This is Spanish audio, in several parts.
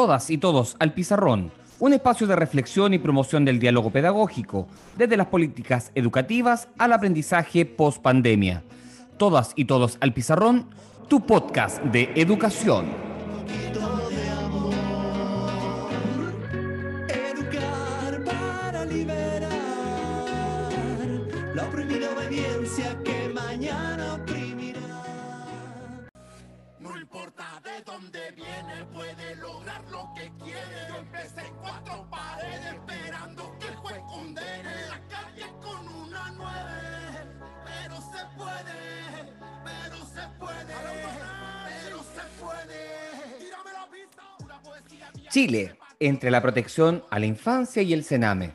Todas y todos al pizarrón, un espacio de reflexión y promoción del diálogo pedagógico, desde las políticas educativas al aprendizaje post pandemia. Todas y todos al pizarrón, tu podcast de educación. Educar para liberar la oprimida obediencia que mañana oprimirá. No importa de dónde viene, puede lograr lo que quiere. Yo empecé en cuatro paredes esperando que el juez condene en la calle con una nueve. Pero se puede, pero se puede, pero se puede. Tírame la pista, una poesía mía. Chile, entre la protección a la infancia y el Sename.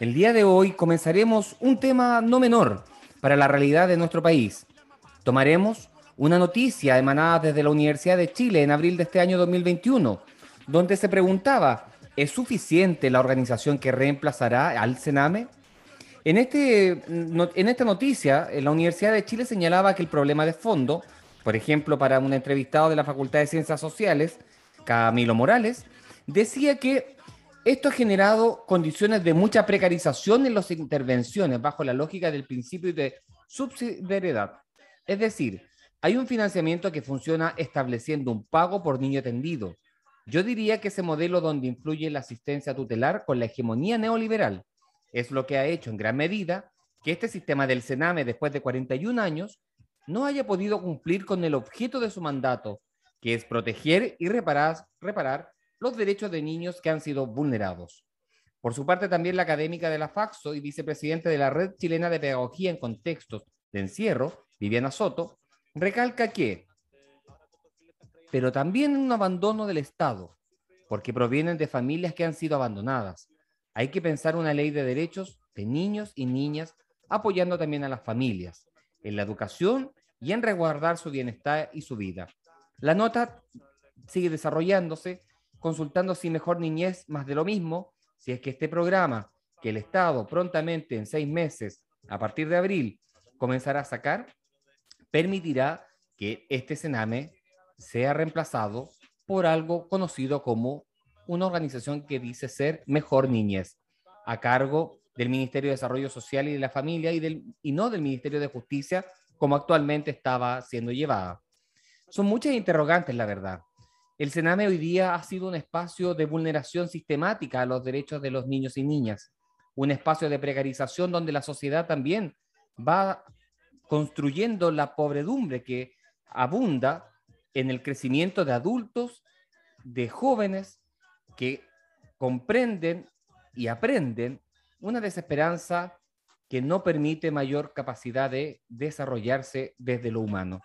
El día de hoy comenzaremos un tema no menor para la realidad de nuestro país. Tomaremos una noticia emanada desde la Universidad de Chile en abril de este año 2021, donde se preguntaba, ¿es suficiente la organización que reemplazará al Sename? En, este, en esta noticia, eh, la Universidad de Chile señalaba que el problema de fondo, por ejemplo, para un entrevistado de la Facultad de Ciencias Sociales, Camilo Morales, decía que esto ha generado condiciones de mucha precarización en las intervenciones bajo la lógica del principio de subsidiariedad. Es decir, hay un financiamiento que funciona estableciendo un pago por niño atendido. Yo diría que ese modelo donde influye la asistencia tutelar con la hegemonía neoliberal es lo que ha hecho en gran medida que este sistema del Sename después de 41 años no haya podido cumplir con el objeto de su mandato, que es proteger y reparar, los derechos de niños que han sido vulnerados. Por su parte, también la académica de la FAXO y vicepresidente de la Red Chilena de Pedagogía en Contextos de Encierro, Viviana Soto, recalca que, pero también un abandono del Estado, porque provienen de familias que han sido abandonadas. Hay que pensar una ley de derechos de niños y niñas, apoyando también a las familias, en la educación y en resguardar su bienestar y su vida. La nota sigue desarrollándose, consultando si mejor niñez más de lo mismo, si es que este programa, que el Estado prontamente en seis meses, a partir de abril, comenzará a sacar, permitirá que este Sename sea reemplazado por algo conocido como una organización que dice ser Mejor Niñez, a cargo del Ministerio de Desarrollo Social y de la Familia y, del, y no del Ministerio de Justicia, como actualmente estaba siendo llevada. Son muchas interrogantes, la verdad. El Sename hoy día ha sido un espacio de vulneración sistemática a los derechos de los niños y niñas, un espacio de precarización donde la sociedad también va construyendo la pobredumbre que abunda en el crecimiento de adultos, de jóvenes que comprenden y aprenden una desesperanza que no permite mayor capacidad de desarrollarse desde lo humano.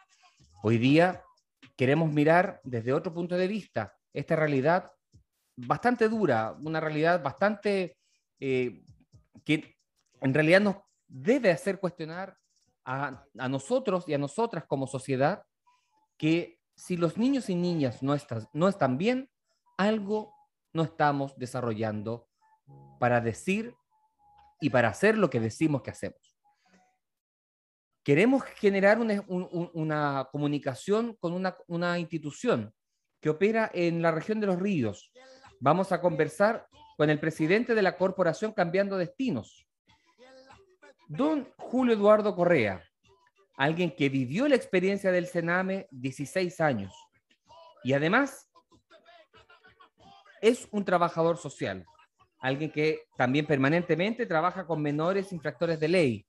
Hoy día queremos mirar desde otro punto de vista esta realidad bastante dura, una realidad bastante eh, que en realidad nos debe hacer cuestionar a, a, nosotros y a nosotras como sociedad que si los niños y niñas no, están bien, algo no estamos desarrollando para decir y para hacer lo que decimos que hacemos. Queremos generar una, un, una comunicación con una institución que opera en la región de los ríos. Vamos a conversar con el presidente de la corporación Cambiando Destinos, don Julio Eduardo Correa, alguien que vivió la experiencia del Sename 16 años y además es un trabajador social, alguien que también permanentemente trabaja con menores infractores de ley.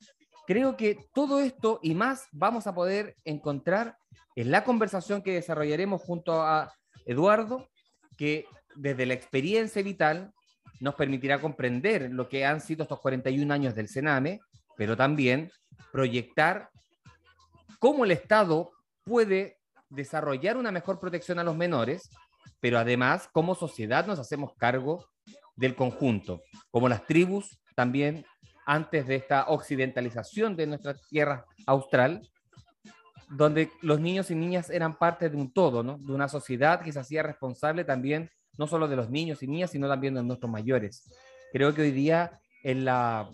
Creo que todo esto y más vamos a poder encontrar en la conversación que desarrollaremos junto a Eduardo, que desde la experiencia vital nos permitirá comprender lo que han sido estos 41 años del Sename, pero también proyectar cómo el Estado puede desarrollar una mejor protección a los menores, pero además como sociedad nos hacemos cargo del conjunto, como las tribus también antes de esta occidentalización de nuestra tierra austral, donde los niños y niñas eran parte de un todo, ¿no? de una sociedad que se hacía responsable también, no solo de los niños y niñas, sino también de nuestros mayores. Creo que hoy día en la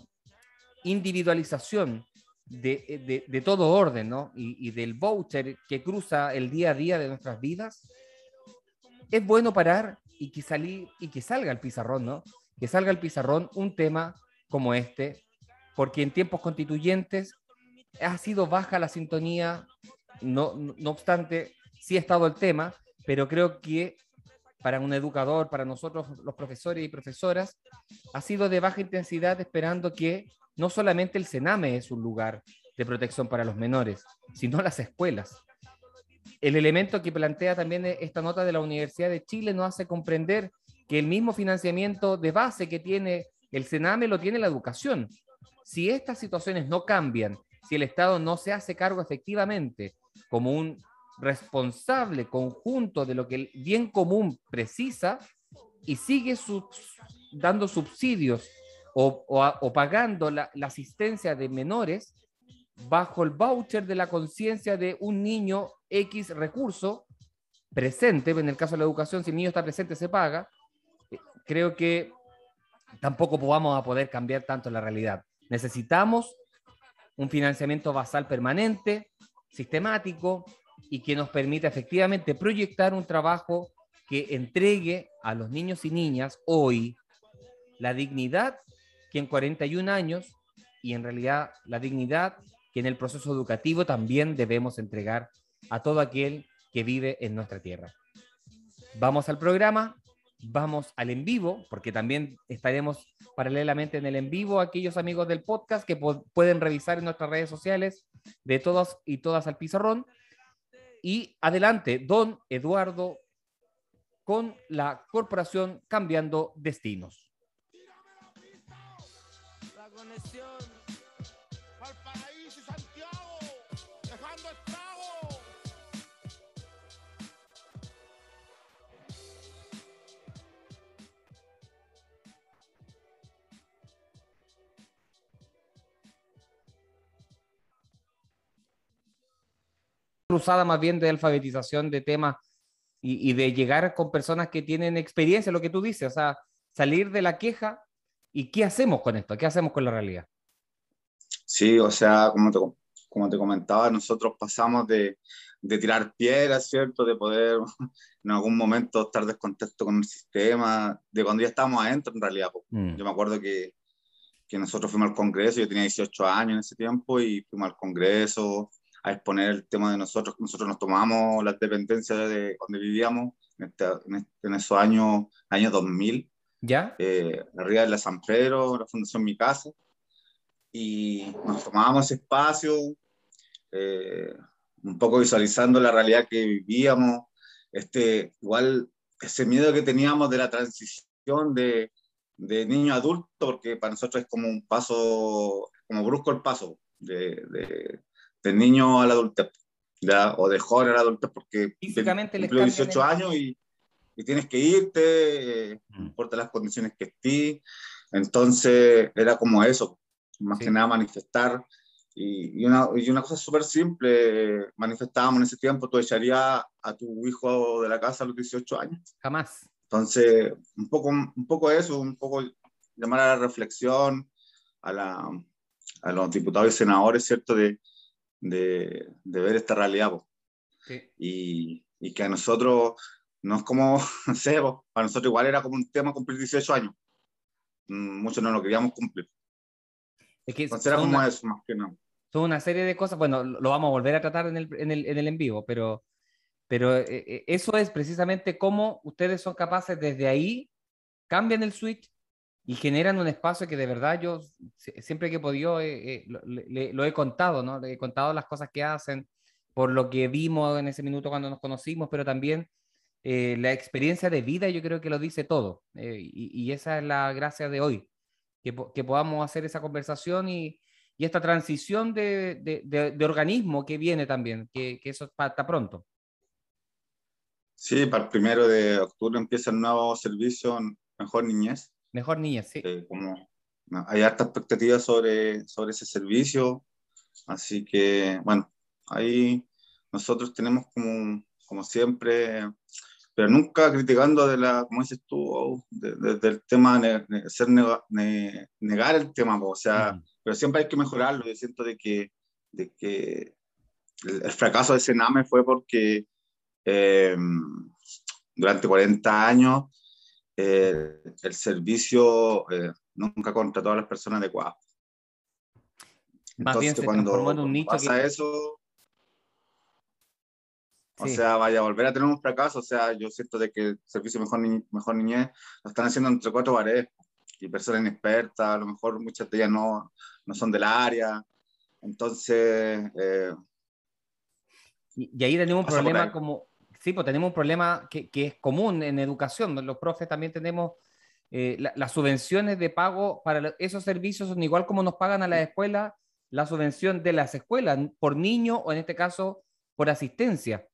individualización de, de, de todo orden ¿no? y, y del voucher que cruza el día a día de nuestras vidas, es bueno parar y que, salí, y que salga el pizarrón, ¿no? Que salga el pizarrón un tema como este, porque en tiempos constituyentes ha sido baja la sintonía, no, no obstante, sí ha estado el tema, pero creo que para un educador, para nosotros los profesores y profesoras, ha sido de baja intensidad esperando que no solamente el Sename es un lugar de protección para los menores, sino las escuelas. El elemento que plantea también esta nota de la Universidad de Chile nos hace comprender que el mismo financiamiento de base que tiene el Sename lo tiene la educación. Si estas situaciones no cambian, si el Estado no se hace cargo efectivamente como un responsable conjunto de lo que el bien común precisa y sigue dando subsidios o, pagando la, asistencia de menores bajo el voucher de la conciencia de un niño X recurso presente, en el caso de la educación, si el niño está presente se paga, eh, creo que tampoco vamos a poder cambiar tanto la realidad. Necesitamos un financiamiento basal permanente, sistemático, y que nos permita efectivamente proyectar un trabajo que entregue a los niños y niñas hoy la dignidad que en 41 años y en realidad la dignidad que en el proceso educativo también debemos entregar a todo aquel que vive en nuestra tierra. Vamos al programa, vamos al en vivo, porque también estaremos paralelamente en el en vivo aquellos amigos del podcast que pueden revisar en nuestras redes sociales de todos y todas al pizarrón y adelante, don Eduardo, con la corporación Cambiando Destinos. Cruzada más bien de alfabetización de temas y, de llegar con personas que tienen experiencia, lo que tú dices, o sea, salir de la queja y qué hacemos con esto, qué hacemos con la realidad. Sí, o sea, como te, como te comentaba, nosotros pasamos de, de tirar piedras, ¿cierto? De poder en algún momento estar descontento con el sistema, de cuando ya estábamos adentro en realidad. Mm. Yo me acuerdo que, que nosotros fuimos al Congreso, yo tenía 18 años en ese tiempo y fuimos al Congreso, a exponer el tema de nosotros. Nosotros nos tomamos las dependencias de donde vivíamos en, este, en, esos años, año 2000. ¿Ya? Eh, arriba de la San Pedro, la Fundación Mi Casa. Y nos tomábamos ese espacio, eh, un poco visualizando la realidad que vivíamos, este, igual ese miedo que teníamos de la transición de, de niño a adulto, porque para nosotros es como un paso, como brusco el paso de, de niño a la adultez, ¿ya? o de joven a la adultez, porque físicamente cumplió 18 años y, y, tienes que irte, eh, no mm. importa las condiciones que estés. Entonces era como eso, más que nada manifestar. Y, y, una, y una cosa súper simple, manifestábamos en ese tiempo, tú echarías a tu hijo de la casa a los 18 años. Jamás. Entonces, un poco, un poco eso, un poco llamar a la reflexión a, la, a los diputados y senadores, ¿cierto? De, de, ver esta realidad. Y, y, que a nosotros no es como, no sé, para nosotros igual era como un tema cumplir 18 años. Mm, muchos no lo queríamos cumplir. Es que Entonces era como eso, más que nada. Son una serie de cosas, bueno, lo vamos a volver a tratar en el en, el, en, el en vivo, pero, pero eh, eh, eso es precisamente cómo ustedes son capaces desde ahí, cambian el switch y generan un espacio que de verdad yo siempre que he podido eh, eh, lo, he contado, ¿no? Le he contado las cosas que hacen, por lo que vimos en ese minuto cuando nos conocimos, pero también eh, la experiencia de vida yo creo que lo dice todo. Y, y, esa es la gracia de hoy, que, que podamos hacer esa conversación y, y esta transición de, de, de, organismo que viene también, que, que eso está pronto. Sí, para el primero de octubre empieza el nuevo servicio Mejor Niñez Mejor niña, sí. Eh, como, hay harta expectativa sobre, sobre ese servicio, así que, bueno, ahí nosotros tenemos como, como siempre, pero nunca criticando de la, como dices tú, del tema, de, ser negar el tema, o sea, pero siempre hay que mejorarlo. Yo siento de que, de que el, fracaso de Sename fue porque eh, durante 40 años eh, el servicio eh, nunca contrató a las personas adecuadas. Más bien se transformó en un nicho pasa que- eso, o Sí. sea, vaya a volver a tener un fracaso. O sea, yo siento de que el servicio Mejor, Ni- Mejor Niñez lo están haciendo entre cuatro paredes y personas inexpertas, a lo mejor muchas de ellas no, no son del área. Entonces, eh, Y, y ahí tenemos un problema como, sí, pues tenemos un problema que, que es común en educación. Los profes también tenemos eh, la- las subvenciones de pago para esos servicios son igual como nos pagan a las escuelas la subvención de las escuelas por niño o en este caso por asistencia.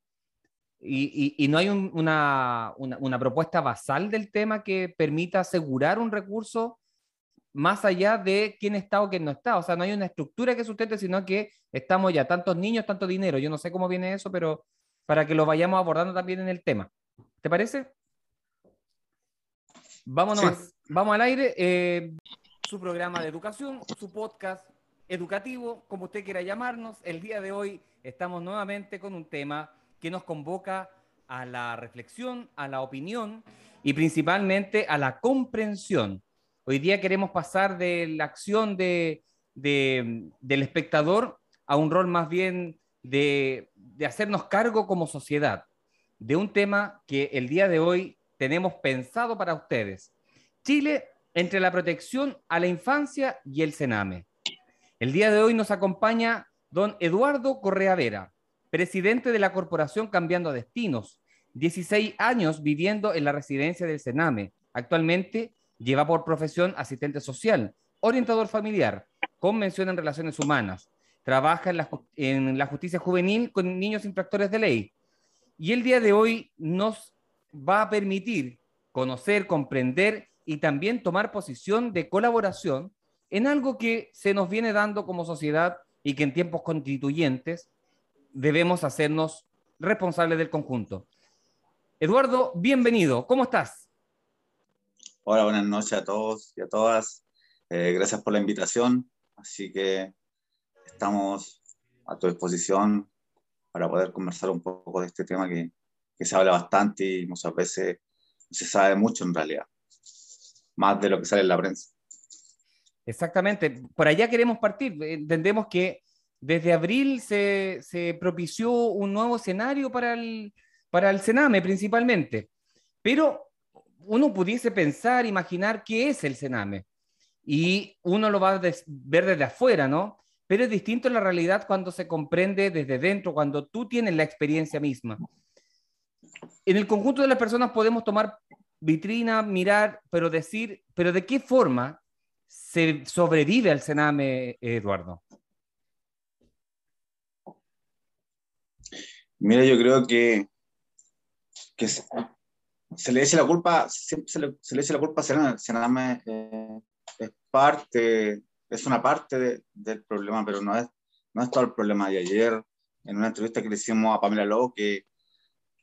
Y, y- y no hay un- una, una- una propuesta basal del tema que permita asegurar un recurso más allá de quién está o quién no está. O sea, no hay una estructura que sustente, sino que estamos ya tantos niños, tanto dinero. Yo no sé cómo viene eso, pero para que lo vayamos abordando también en el tema. ¿Te parece? Vámonos. Sí. Vamos al aire. eh, su programa de educación, su podcast educativo, como usted quiera llamarnos. El día de hoy estamos nuevamente con un tema que nos convoca a la reflexión, a la opinión y principalmente a la comprensión. Hoy día queremos pasar de la acción de, de- del espectador a un rol más bien de, hacernos cargo como sociedad de un tema que el día de hoy tenemos pensado para ustedes. Chile entre la protección a la infancia y el Sename. El día de hoy nos acompaña don Eduardo Correa Vera, presidente de la Corporación Cambiando Destinos, 16 años viviendo en la residencia del Sename. Actualmente lleva por profesión asistente social, orientador familiar, con mención en relaciones humanas. Trabaja en la, en la justicia juvenil con niños infractores de ley. Y el día de hoy nos va a permitir conocer, comprender y también tomar posición de colaboración en algo que se nos viene dando como sociedad y que en tiempos constituyentes debemos hacernos responsables del conjunto. Eduardo, bienvenido. ¿Cómo estás? hola, buenas noches a todos y a todas. Eh, gracias por la invitación. Así que estamos a tu disposición para poder conversar un poco de este tema que, que se habla bastante y muchas veces se sabe mucho en realidad, más de lo que sale en la prensa. Exactamente. Por allá queremos partir. Entendemos que desde abril se, se propició un nuevo escenario para el, para el Sename principalmente. Pero uno pudiese pensar, imaginar qué es el Sename. Y uno lo va a ver desde afuera, ¿no? Pero es distinto la realidad cuando se comprende desde dentro, cuando tú tienes la experiencia misma. En el conjunto de las personas podemos tomar vitrina, mirar, pero decir, pero ¿de qué forma se sobrevive al Sename, Eduardo? Mira, yo creo que, que se, se le echa la culpa, siempre se le, se le echa la culpa a. Sename eh, es parte, es una parte de- del problema, pero no es, no es todo el problema. Y ayer, en una entrevista que le hicimos a Pamela Lowe, que,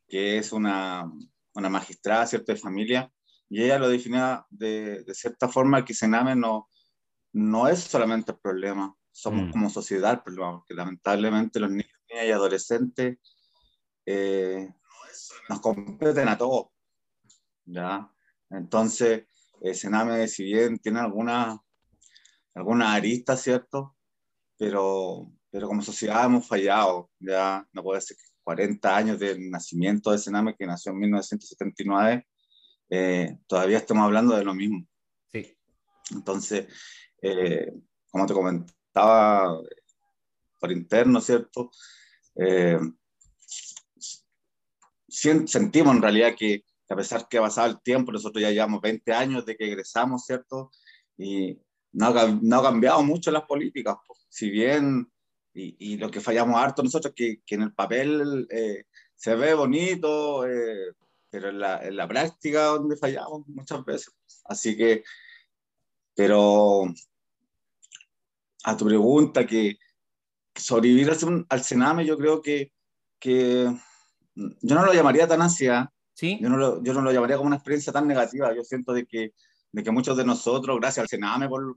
que es una, una magistrada, ¿cierto?, de familia, y ella lo definía de, de cierta forma que Sename no, no es solamente el problema, somos Mm. como sociedad el problema, porque lamentablemente los niños niñas y adolescentes eh, nos competen a todos, ¿ya? Entonces, el Sename, si bien tiene algunas alguna aristas, ¿cierto? Pero, pero como sociedad hemos fallado, ya no puede ser que 40 años del nacimiento de Sename, que nació en 1979, eh, todavía estamos hablando de lo mismo. Sí. Entonces, eh, como te comentaba por interno, ¿cierto? Eh, sentimos en realidad que, que a pesar que ha pasado el tiempo, nosotros ya llevamos 20 años de que egresamos, ¿cierto? Y no ha, no ha cambiado mucho las políticas. po. Si bien, y, y lo que fallamos harto nosotros, que, que en el papel eh, se ve bonito, eh, pero en la, en la práctica donde fallamos muchas veces. Así que, pero a tu pregunta, que sobrevivir al Sename, yo creo que, que yo no lo llamaría tan ansiedad, ¿Sí? yo no, lo, yo no lo llamaría como una experiencia tan negativa. Yo siento de que, de que muchos de nosotros, gracias al Sename, por,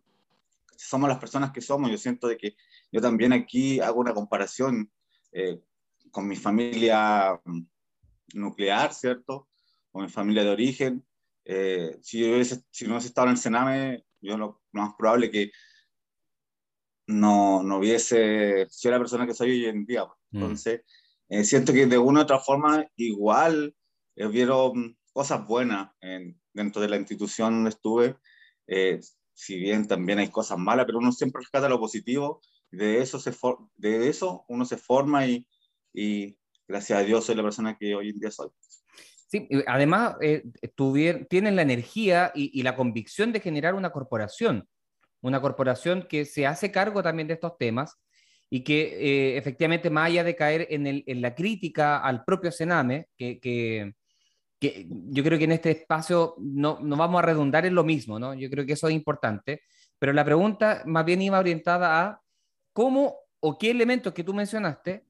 somos las personas que somos. Yo siento de que yo también aquí hago una comparación eh, con mi familia mm, nuclear, ¿cierto? Con mi familia de origen. eh, si, si no hubiese estado en el Sename, yo lo, más probable que no, no hubiese sido la persona que soy hoy en día. Pues. Mm. Entonces, eh, siento que de una u otra forma igual eh, hubieron cosas buenas dentro de la institución donde estuve, eh, si bien también hay cosas malas, pero uno siempre rescata lo positivo, de eso, se de eso uno se forma y, y, gracias a Dios soy la persona que hoy en día soy. Sí, además eh, tienen la energía y, y, la convicción de generar una corporación, una corporación que se hace cargo también de estos temas y que eh, efectivamente, más allá de caer en, el, en, la crítica al propio Sename, que, que, que, yo creo que en este espacio no, no, vamos a redundar en lo mismo, ¿no? Yo creo que eso es importante, pero la pregunta más bien iba orientada a cómo o qué elementos que tú mencionaste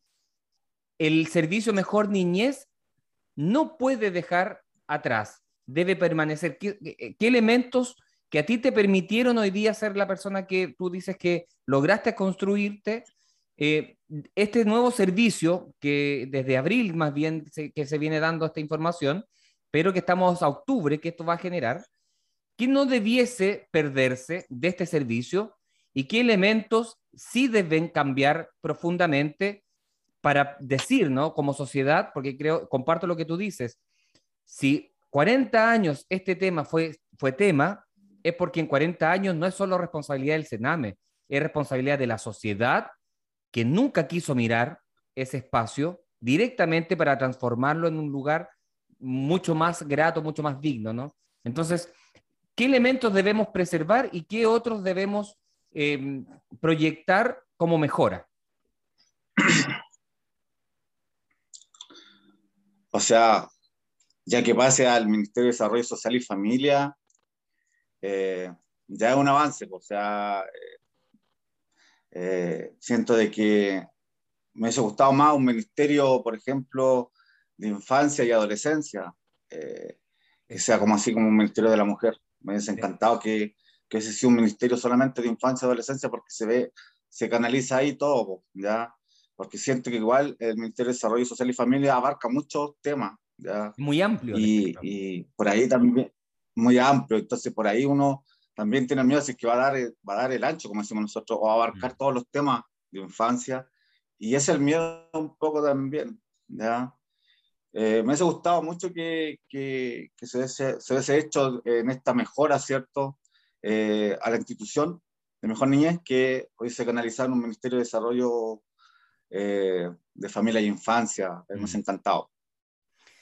el servicio Mejor Niñez no puede dejar atrás, debe permanecer. ¿Qué, qué elementos que a ti te permitieron hoy día ser la persona que tú dices que lograste construirte eh, este nuevo servicio, que desde abril más bien que se viene dando esta información, pero que estamos a octubre, que esto va a generar, ¿qué no debiese perderse de este servicio y qué elementos sí deben cambiar profundamente para decir, ¿no? Como sociedad, porque creo, comparto lo que tú dices, si 40 años este tema fue, fue tema, es porque en 40 años no es solo responsabilidad del Sename, es responsabilidad de la sociedad que nunca quiso mirar ese espacio directamente para transformarlo en un lugar mucho más grato, mucho más digno, ¿no? Entonces, ¿qué elementos debemos preservar y qué otros debemos eh, proyectar como mejora? O sea, ya que pase al Ministerio de Desarrollo Social y Familia, eh, ya es un avance, o sea, eh, eh, siento de que me hubiese gustado más un ministerio, por ejemplo, de infancia y adolescencia, eh, que sea como así como un ministerio de la mujer. Me hubiese encantado que, que ese sea un ministerio solamente de infancia y adolescencia porque se ve, se canaliza ahí todo, ¿ya? Porque siento que igual el Ministerio de Desarrollo Social y Familia abarca muchos temas, ¿ya? Muy amplio. Y, y por ahí también, muy amplio, entonces por ahí uno también tiene miedo si es que va a, dar, va a dar el ancho, como decimos nosotros, o a abarcar mm. todos los temas de infancia. Y es el miedo un poco también. ¿ya? Eh, me ha gustado mucho que, que, que se, hubiese, se hubiese hecho en esta mejora, ¿cierto? Eh, a la institución de Mejor Niñez, que hoy se canalizar en un Ministerio de Desarrollo eh, de Familia e Infancia. Me ha mm. encantado.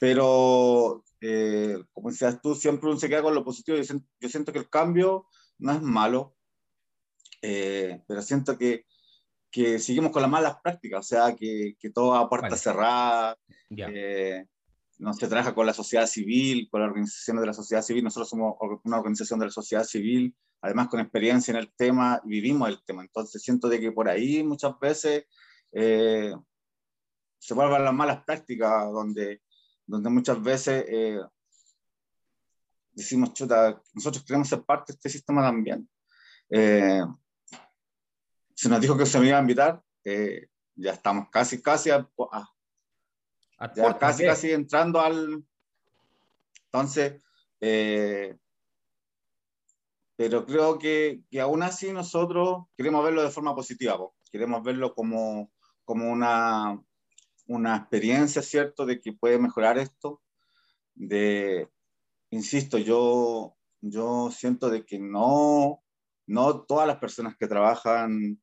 Pero eh, como decías tú, siempre uno se queda con lo positivo. Yo siento, que el cambio no es malo, eh, pero siento que, que, seguimos con las malas prácticas, o sea, que, que todo a puerta cerrada, no se trabaja con la sociedad civil, con la organización de la sociedad civil. Nosotros somos una organización de la sociedad civil, además con experiencia en el tema, vivimos el tema. Entonces siento de que por ahí muchas veces eh, se vuelven las malas prácticas, donde donde muchas veces eh, decimos, chuta, nosotros queremos ser parte de este sistema también. Eh, se nos dijo que se me iba a invitar, eh, ya estamos casi, casi, a, ya casi, casi entrando al... Entonces, pero creo que, que, aún así nosotros queremos verlo de forma positiva, queremos verlo como, como una, una experiencia, ¿cierto?, de que puede mejorar esto. De, insisto, yo, yo siento de que no, no todas las personas que trabajan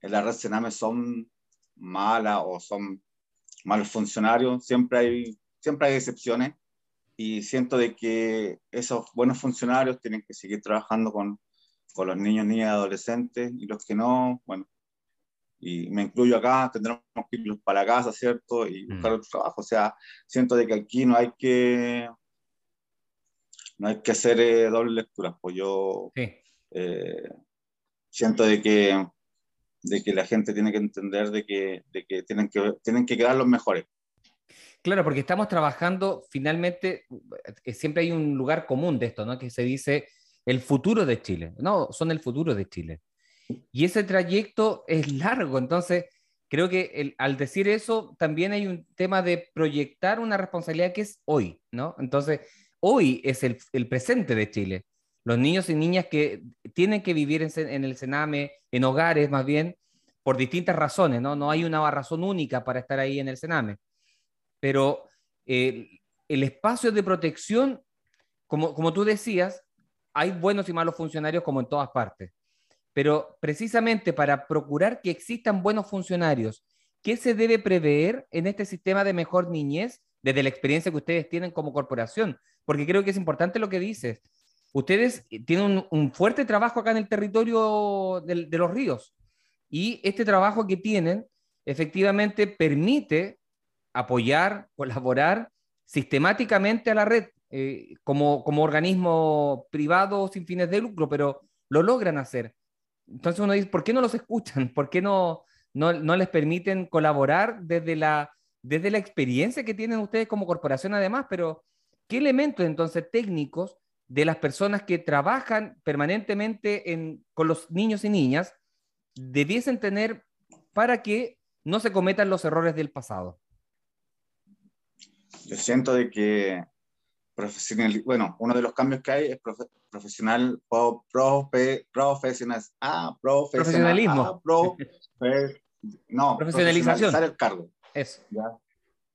en la red Sename son malas o son malos funcionarios, siempre hay, siempre hay excepciones y siento de que esos buenos funcionarios tienen que seguir trabajando con, con los niños, niñas adolescentes y los que no, bueno, y me incluyo acá, tendremos que ir para la casa, ¿cierto? Y mm. buscar otro trabajo. O sea, siento de que aquí no hay que, no hay que hacer eh, doble lectura. Pues yo eh, siento de que, de que la gente tiene que entender de que, de que, tienen, que tienen que quedar los mejores. Claro, porque estamos trabajando, finalmente, eh, siempre hay un lugar común de esto, ¿no? Que se dice el futuro de Chile. No, son el futuro de Chile. Y ese trayecto es largo, entonces creo que al decir eso también hay un tema de proyectar una responsabilidad que es hoy, ¿no? Entonces, hoy es el, el presente de Chile. Los niños y niñas que tienen que vivir en, el Sename, en hogares más bien, por distintas razones, ¿no? No hay una razón única para estar ahí en el Sename. Pero eh, el espacio de protección, como, como tú decías, hay buenos y malos funcionarios como en todas partes. Pero precisamente para procurar que existan buenos funcionarios, ¿qué se debe prever en este sistema de mejor niñez desde la experiencia que ustedes tienen como corporación? Porque creo que es importante lo que dices. Ustedes tienen un, fuerte trabajo acá en el territorio de, de los ríos y este trabajo que tienen efectivamente permite apoyar, colaborar sistemáticamente a la red eh, como, como organismo privado sin fines de lucro, pero lo logran hacer. Entonces uno dice, ¿por qué no los escuchan? ¿Por qué no, no, no les permiten colaborar desde la, desde la experiencia que tienen ustedes como corporación además? Pero, ¿qué elementos entonces técnicos de las personas que trabajan permanentemente en, con los niños y niñas debiesen tener para que no se cometan los errores del pasado? Yo siento de que profesional, bueno, uno de los cambios que hay es profesional, profe, profesional, ah, profesionalismo. Ah, no, profesionalización. el cargo. Eso. ¿ya?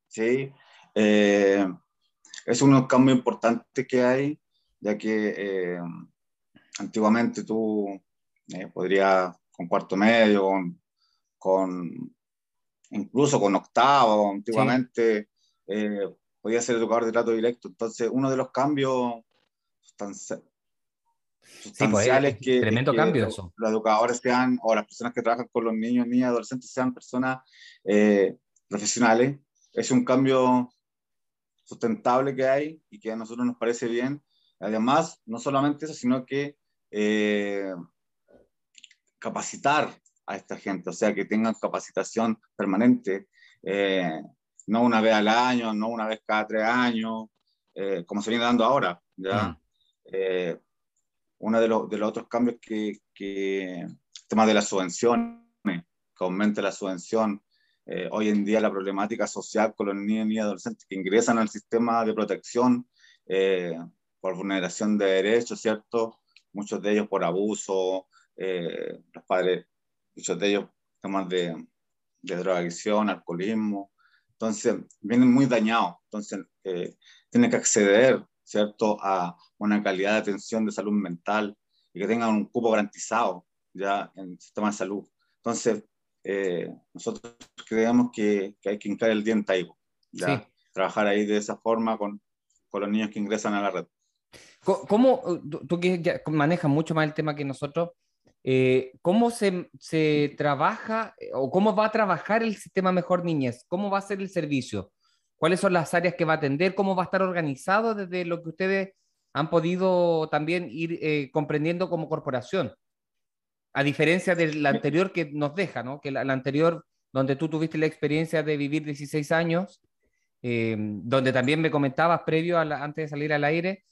Sí. Eh, es un cambio importante que hay, ya que eh, antiguamente tú eh, podrías con cuarto medio, con, incluso con octavo, antiguamente eh, podía ser educador de trato directo. Entonces, uno de los cambios pues, sustanciales que, tremendo cambio los, los, educadores sean, o las personas que trabajan con los niños, niñas, adolescentes, sean personas eh, profesionales, es un cambio sustentable que hay y que a nosotros nos parece bien. Además, no solamente eso, sino que eh, capacitar a esta gente, o sea, que tengan capacitación permanente, eh, no una vez al año, no una vez cada tres años, eh, como se viene dando ahora. ¿ya? Mm. Eh, uno de, los, de los otros cambios que, que el tema de las subvenciones, que aumente la subvención. hoy en día la problemática social con los niños y adolescentes que ingresan al sistema de protección por vulneración de derechos, ¿cierto? Muchos de ellos por abuso, eh, los padres, muchos de ellos temas de, de drogadicción, alcoholismo, entonces vienen muy dañados, entonces eh, tienen que acceder, ¿cierto?, a una calidad de atención de salud mental y que tengan un cupo garantizado ya en el sistema de salud. Entonces, eh, nosotros creemos que, que, hay que hincar el diente ahí, ya, trabajar ahí de esa forma con, con los niños que ingresan a la red. ¿Cómo, tú que manejas mucho más el tema que nosotros, eh, ¿Cómo se, se, trabaja eh, o cómo va a trabajar el sistema Mejor Niñez? ¿Cómo va a ser el servicio? ¿Cuáles son las áreas que va a atender? ¿Cómo va a estar organizado desde lo que ustedes han podido también ir eh, comprendiendo como corporación? A diferencia del anterior que nos deja, ¿no? Que la, la anterior, donde tú tuviste la experiencia de vivir 16 años, eh, donde también me comentabas previo, a la, antes de salir al aire,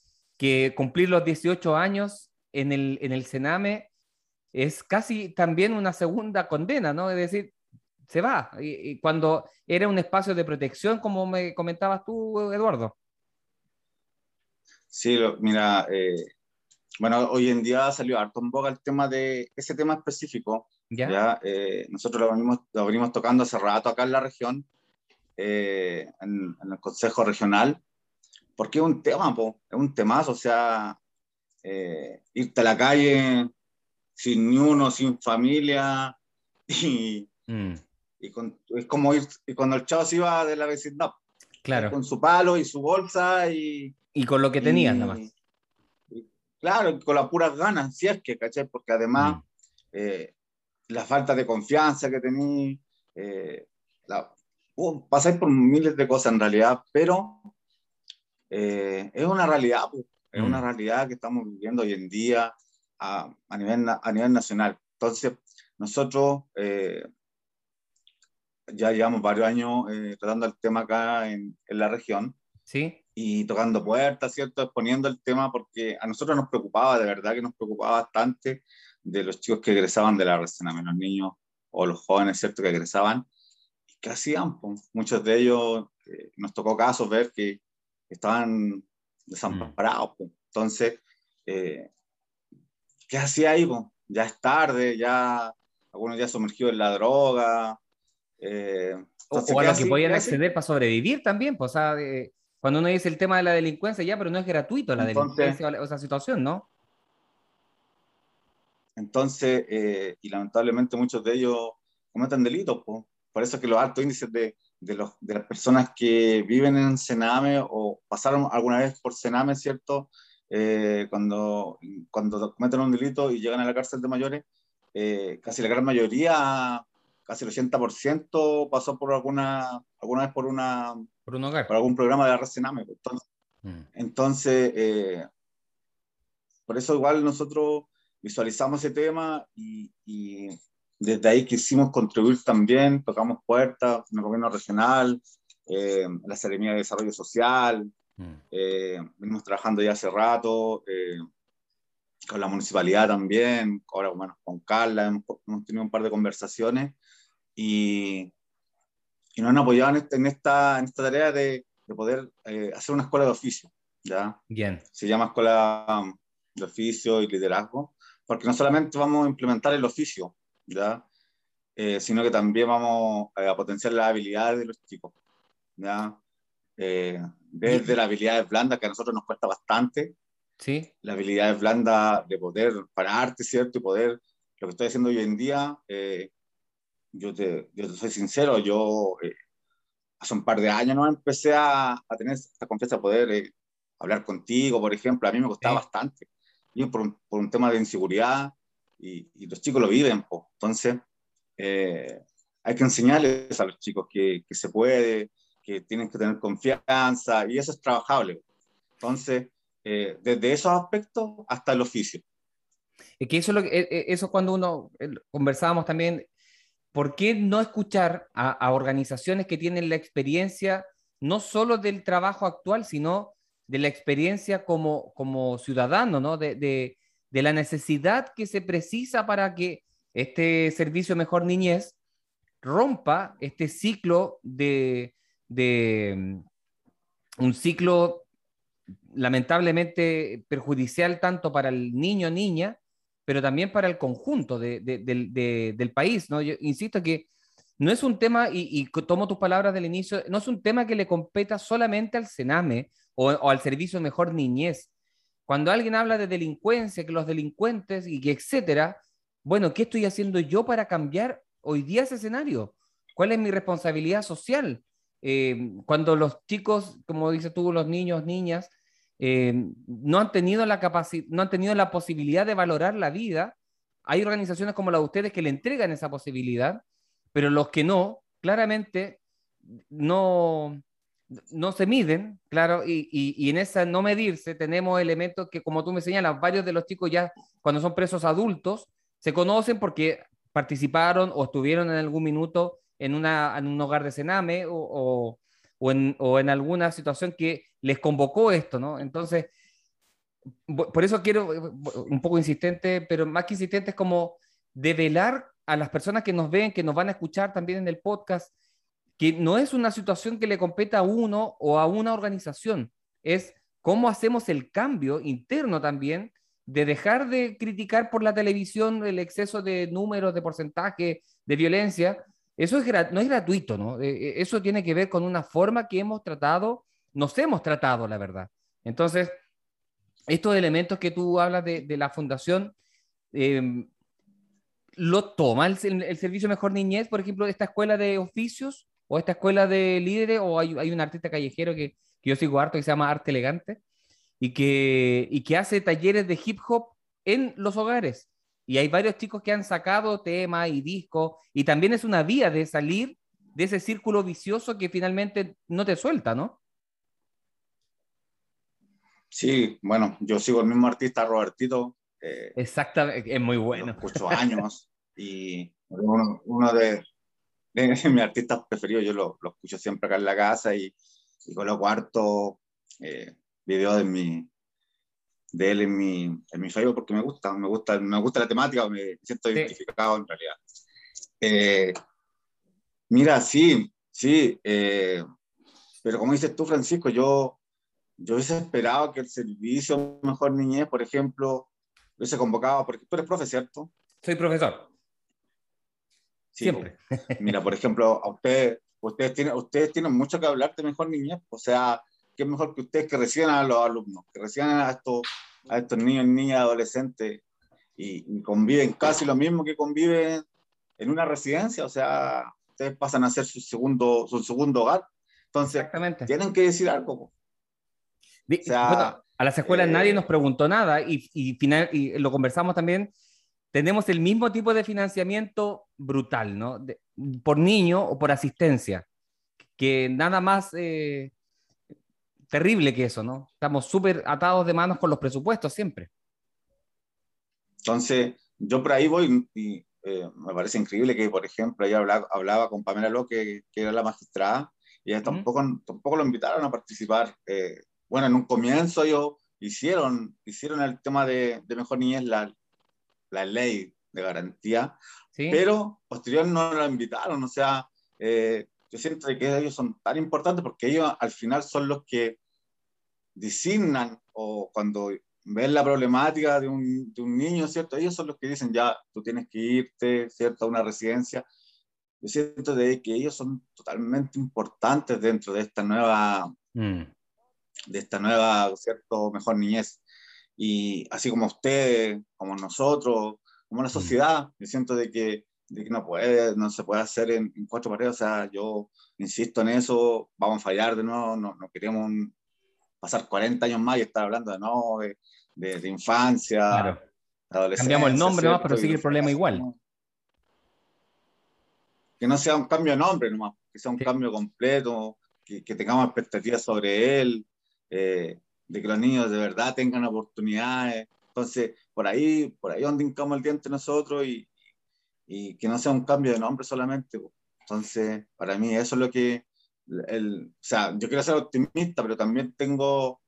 que cumplir los 18 años en el, en el Sename es casi también una segunda condena, ¿no? Es decir, se va. Y, cuando era un espacio de protección, como me comentabas tú, Eduardo. Sí, mira, eh, bueno, hoy en día salió harto en boga el tema de ese tema específico. Ya, eh, nosotros lo venimos, lo venimos tocando hace rato acá en la región, eh, en, en, el Consejo Regional, porque es un tema, po, es un temazo, o sea, irte a la calle sin ni uno, sin familia, y, mm. y con, es como ir, y cuando el chavo se iba de la vecindad. Claro. Con su palo y su bolsa y... Y con lo que tenías nada más. claro, con las puras ganas, si es que, ¿cachai? Porque además mm. eh, la falta de confianza que tenía, eh, uh, pasáis por miles de cosas en realidad, pero eh, es una realidad, pues, es mm. una realidad que estamos viviendo hoy en día a, a, nivel, a nivel nacional. Entonces, nosotros eh, ya llevamos varios años eh, tratando el tema acá en, en, la región. Sí. Y tocando puertas, ¿cierto? Exponiendo el tema porque a nosotros nos preocupaba, de verdad que nos preocupaba bastante de los chicos que egresaban de la a los niños o los jóvenes, ¿cierto? Que egresaban. ¿Y qué hacían? Pues muchos de ellos, eh, nos tocó casos ver que estaban desamparados. pues. Entonces, eh, ¿qué hacía ahí? pues? Ya es tarde, ya algunos ya sumergidos en la droga. eh, O, entonces, o a ¿qué lo que podían acceder para sobrevivir también, pues, o sea, eh, cuando uno dice el tema de la delincuencia, ya, pero no es gratuito la Entonces- delincuencia o esa situación, ¿no? Entonces, eh, y lamentablemente muchos de ellos cometen delitos. po. Por eso es que los altos índices de, de, los, de las personas que viven en Sename o pasaron alguna vez por Sename, ¿cierto? Eh, cuando, cuando cometen un delito y llegan a la cárcel de mayores, eh, casi la gran mayoría, casi el 80% pasó por alguna, alguna vez por, una, Por un hogar. por algún programa de la red Sename. po. Entonces, Mm. entonces, eh, por eso igual nosotros visualizamos ese tema y, y desde ahí quisimos contribuir también, tocamos puertas en el gobierno regional, eh, en la Seremía de Desarrollo Social, Mm. eh, venimos trabajando ya hace rato, eh, con la municipalidad también, ahora bueno, con Carla hemos, hemos tenido un par de conversaciones y, y nos han apoyado en esta, en esta, en esta tarea de, de poder eh, hacer una escuela de oficio, ¿ya? Bien. se llama Escuela de Oficio y Liderazgo, porque no solamente vamos a implementar el oficio, ¿ya? Eh, sino que también vamos eh, a potenciar las habilidades de los chicos, ¿ya? Eh, desde las habilidades blandas, que a nosotros nos cuesta bastante, Sí. las habilidades blandas de poder pararte, ¿cierto? Y poder, lo que estoy haciendo hoy en día, eh, yo, te, yo te soy sincero, yo eh, hace un par de años no empecé a, a tener esta confianza de poder eh, hablar contigo, por ejemplo, a mí me costaba Sí. bastante, y por, un, por un tema de inseguridad, y, y los chicos lo viven, po. entonces eh, hay que enseñarles a los chicos que, que se puede, que tienen que tener confianza, y eso es trabajable. Entonces, eh, desde esos aspectos hasta el oficio. Es que eso es lo que, eh, eh, eso es cuando uno eh, conversábamos también, ¿por qué no escuchar a, a organizaciones que tienen la experiencia no solo del trabajo actual, sino de la experiencia como, como ciudadano, ¿no? De, de, de la necesidad que se precisa para que este servicio Mejor Niñez rompa este ciclo de, de mm, un ciclo lamentablemente perjudicial tanto para el niño niña, pero también para el conjunto de, de, del- de, del país. ¿no? Insisto que no es un tema, y, y tomo tus palabras del inicio, no es un tema que le competa solamente al Sename o al Servicio Mejor Niñez. Cuando alguien habla de delincuencia, que los delincuentes y que etcétera, bueno, ¿qué estoy haciendo yo para cambiar hoy día ese escenario? ¿Cuál es mi responsabilidad social? Eh, cuando los chicos, como dices tú, los niños, niñas, eh, no han tenido la no han tenido la posibilidad de valorar la vida. Hay organizaciones como la de ustedes que le entregan esa posibilidad, pero los que no, claramente no, no se miden, claro, y, y, en esa no medirse tenemos elementos que, como tú me señalas, varios de los chicos ya cuando son presos adultos se conocen porque participaron o estuvieron en algún minuto en, una, en un hogar de cename o, o, en, o en alguna situación que les convocó esto, ¿no? Entonces, por eso quiero, eh, un poco insistente, pero más que insistente es como develar a las personas que nos ven, que nos van a escuchar también en el podcast, no es una situación que le competa a uno o a una organización, es cómo hacemos el cambio interno también de dejar de criticar por la televisión el exceso de números, de porcentaje, de violencia. Eso es no es gratuito, ¿no? Eh, eh, eso tiene que ver con una forma que hemos tratado, nos hemos tratado, la verdad. Entonces, estos elementos que tú hablas de, la fundación, eh, ¿lo toma el, el Servicio Mejor Niñez, por ejemplo, esta escuela de oficios o esta escuela de líderes? ¿O hay, hay un artista callejero que, que yo sigo harto que se llama Arte Elegante y que, y que hace talleres de hip hop en los hogares? Y hay varios chicos que han sacado temas y discos, y también es una vía de salir de ese círculo vicioso que finalmente no te suelta, ¿no? Sí, bueno, yo sigo el mismo artista, Robertito, eh, Exactamente, es muy bueno. escucho años y uno, uno de, de mis artistas preferidos, yo lo, lo escucho siempre acá en la casa y, y coloco harto eh, videos de, mi, de él en mi, en mi Facebook porque me gusta, me gusta, me gusta la temática, me siento Sí. identificado en realidad. Eh, mira, sí, sí, eh, pero como dices tú, Francisco, yo yo hubiese esperado que el servicio Mejor Niñez, por ejemplo, hubiese convocado, porque tú eres profe, ¿cierto? Soy profesor. Sí, Siempre. pues. Mira, por ejemplo, a ustedes, ustedes tienen, ustedes tienen mucho que hablar de Mejor Niñez, o sea, qué mejor que ustedes que reciban a los alumnos, que reciban a estos, a estos niños, niñas, adolescentes, y, y conviven casi lo mismo que conviven en una residencia, o sea, ustedes pasan a ser su segundo, su segundo hogar. Entonces, Exactamente. tienen que decir algo. O sea, bueno, a las escuelas eh, nadie nos preguntó nada y, y, final, y lo conversamos también. Tenemos el mismo tipo de financiamiento brutal, ¿no? De- por niño o por asistencia, que nada más eh, terrible que eso, ¿no? Estamos súper atados de manos con los presupuestos siempre. Entonces, yo por ahí voy y eh, me parece increíble que, por ejemplo, ella hablaba, hablaba con Pamela Loque, que era la magistrada, y ella Ujú. tampoco, tampoco lo invitaron a participar. Eh, bueno, en un comienzo ellos hicieron, hicieron el tema de, de Mejor Niñez, la, la ley de garantía, ¿sí? pero posterior no la invitaron, o sea, eh, yo siento que ellos son tan importantes porque ellos al final son los que designan o cuando ven la problemática de un, de un niño, ¿cierto? Ellos son los que dicen, ya, tú tienes que irte, ¿cierto?, a una residencia. Yo siento de que ellos son totalmente importantes dentro de esta nueva, Mm, de esta nueva, ¿cierto?, mejor niñez. Y así como ustedes, como nosotros, como la sociedad, yo siento de que, de que no, puede, no se puede hacer en, en cuatro paredes. O sea, yo insisto en eso, vamos a fallar de nuevo, no, no queremos pasar 40 años más y estar hablando de nuevo, de, de, de infancia, claro. de adolescencia. Cambiamos el nombre nomás, pero sigue el problema igual. Que no sea un cambio de nombre nomás, que sea un Sí. cambio completo, que, que tengamos expectativas sobre él, eh, de que los niños de verdad tengan oportunidades. Entonces, por ahí, por ahí donde hincamos el diente nosotros y, y que no sea un cambio de nombre solamente. Entonces, para mí eso es lo que, el, o sea, yo quiero ser optimista, pero también tengo,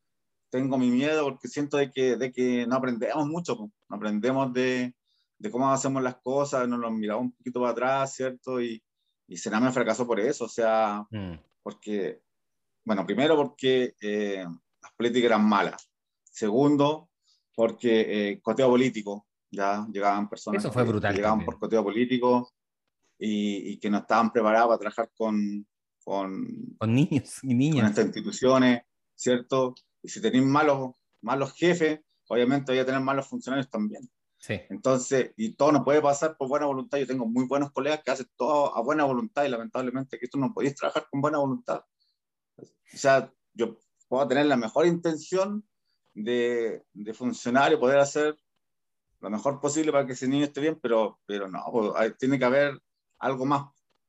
tengo mi miedo porque siento de que, de que no aprendemos mucho, no aprendemos de, de cómo hacemos las cosas, nos lo miramos un poquito para atrás, ¿cierto? Y, y Sename fracasó por eso, o sea, Mm, porque, bueno, primero porque eh, políticas eran malas. Segundo, porque eh, coteo político, ya llegaban personas Eso fue que- brutal que llegaban también. por coteo político y, y que no estaban preparados para trabajar con, con, Con niños y con niñas. estas instituciones, ¿cierto? Y si tenéis malos, malos jefes, obviamente voy a tener malos funcionarios también. Sí. Entonces, y todo no puede pasar por buena voluntad. Yo tengo muy buenos colegas que hacen todo a buena voluntad y lamentablemente que tú no podéis trabajar con buena voluntad. O sea, yo puedo tener la mejor intención de, de funcionario, poder hacer lo mejor posible para que ese niño esté bien, pero, pero no, pues, hay- tiene que haber algo más.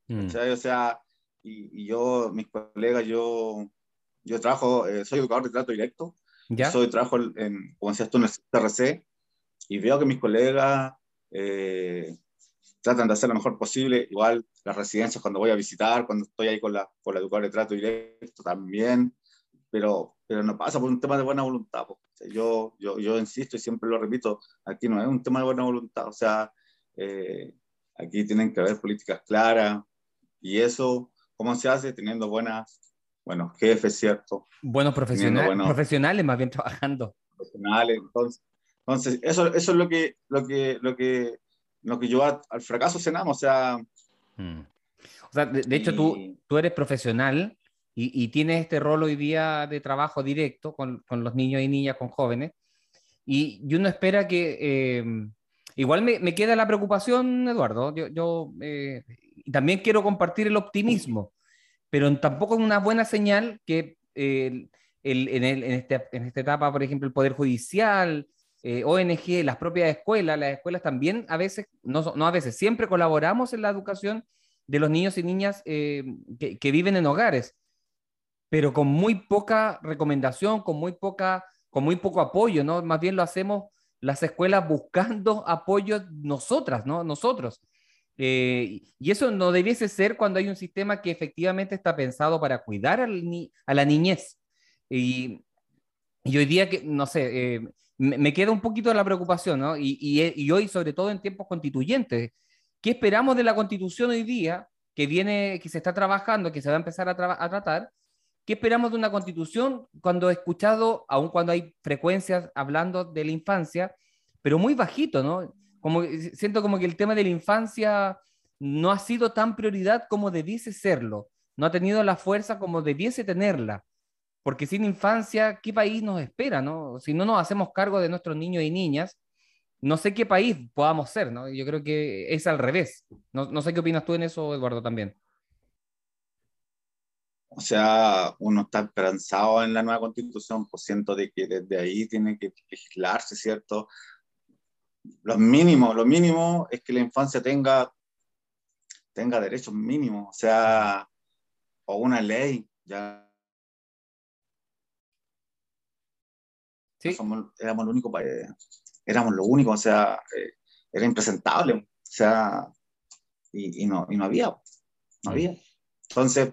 Mm. O sea, y, y yo, mis colegas, yo, yo trabajo, eh, soy educador de trato directo, ¿Ya? soy trabajo en, como decías tú, en el CRC y veo que mis colegas eh, tratan de hacer lo mejor posible. Igual las residencias cuando voy a visitar, cuando estoy ahí con la, con la educadora de trato directo también, pero, pero no pasa por un tema de buena voluntad. po. Yo, yo, yo insisto y siempre lo repito, aquí no es un tema de buena voluntad, o sea, eh, aquí tienen que haber políticas claras y eso, ¿cómo se hace? Teniendo buenas, buenos jefes, ¿cierto? Buenos profesionales, bueno. profesionales más bien trabajando. profesionales. Entonces, entonces eso, eso es lo que, lo que, lo que, lo que llevó a- al fracaso Senam. O sea, Mm. O sea, de, de hecho, tú, tú eres profesional y, y tienes este rol hoy día de trabajo directo con, los niños y niñas, con jóvenes. Y, y uno espera que... eh, igual me, me queda la preocupación, Eduardo. Yo, eh, también quiero compartir el optimismo, pero tampoco es una buena señal que eh, este- en esta etapa, por ejemplo, el Poder Judicial, ONG, las propias escuelas, las escuelas también a veces, no, a veces, siempre colaboramos en la educación de los niños y niñas que viven en hogares, pero con muy poca recomendación, con muy, poca, con muy poco apoyo, ¿no? Más bien lo hacemos las escuelas buscando apoyo nosotras, ¿no? Nosotros. Eh, y eso no debiese ser cuando hay un sistema que efectivamente está pensado para cuidar al ni- a la niñez. Y, y hoy día, que, no sé, eh, me, me queda un poquito la preocupación, ¿no? Y, y, y hoy, sobre todo en tiempos constituyentes, ¿qué esperamos de la constitución hoy día que viene, que se está trabajando, que se va a empezar a, traba- a tratar? ¿Qué esperamos de una constitución cuando he escuchado, aun cuando hay frecuencias hablando de la infancia, pero muy bajito, ¿no? Como, siento como que el tema de la infancia no ha sido tan prioridad como debiese serlo, no ha tenido la fuerza como debiese tenerla, porque sin infancia, ¿qué país nos espera, no? Si no nos hacemos cargo de nuestros niños y niñas, no sé qué país podamos ser, ¿no? Yo creo que es al revés. No, no sé qué opinas tú en eso, Eduardo, también. O sea, uno está esperanzado en la nueva constitución, pues siento de que desde ahí tiene que legislarse, ¿cierto? Lo mínimo, lo mínimo es que la infancia tenga, tenga derechos mínimos, o sea, o una ley, ya. Sí. Somos- éramos el único país, éramos lo único, o sea, eh, era impresentable, o sea, y, y no, y no había, no había. Entonces,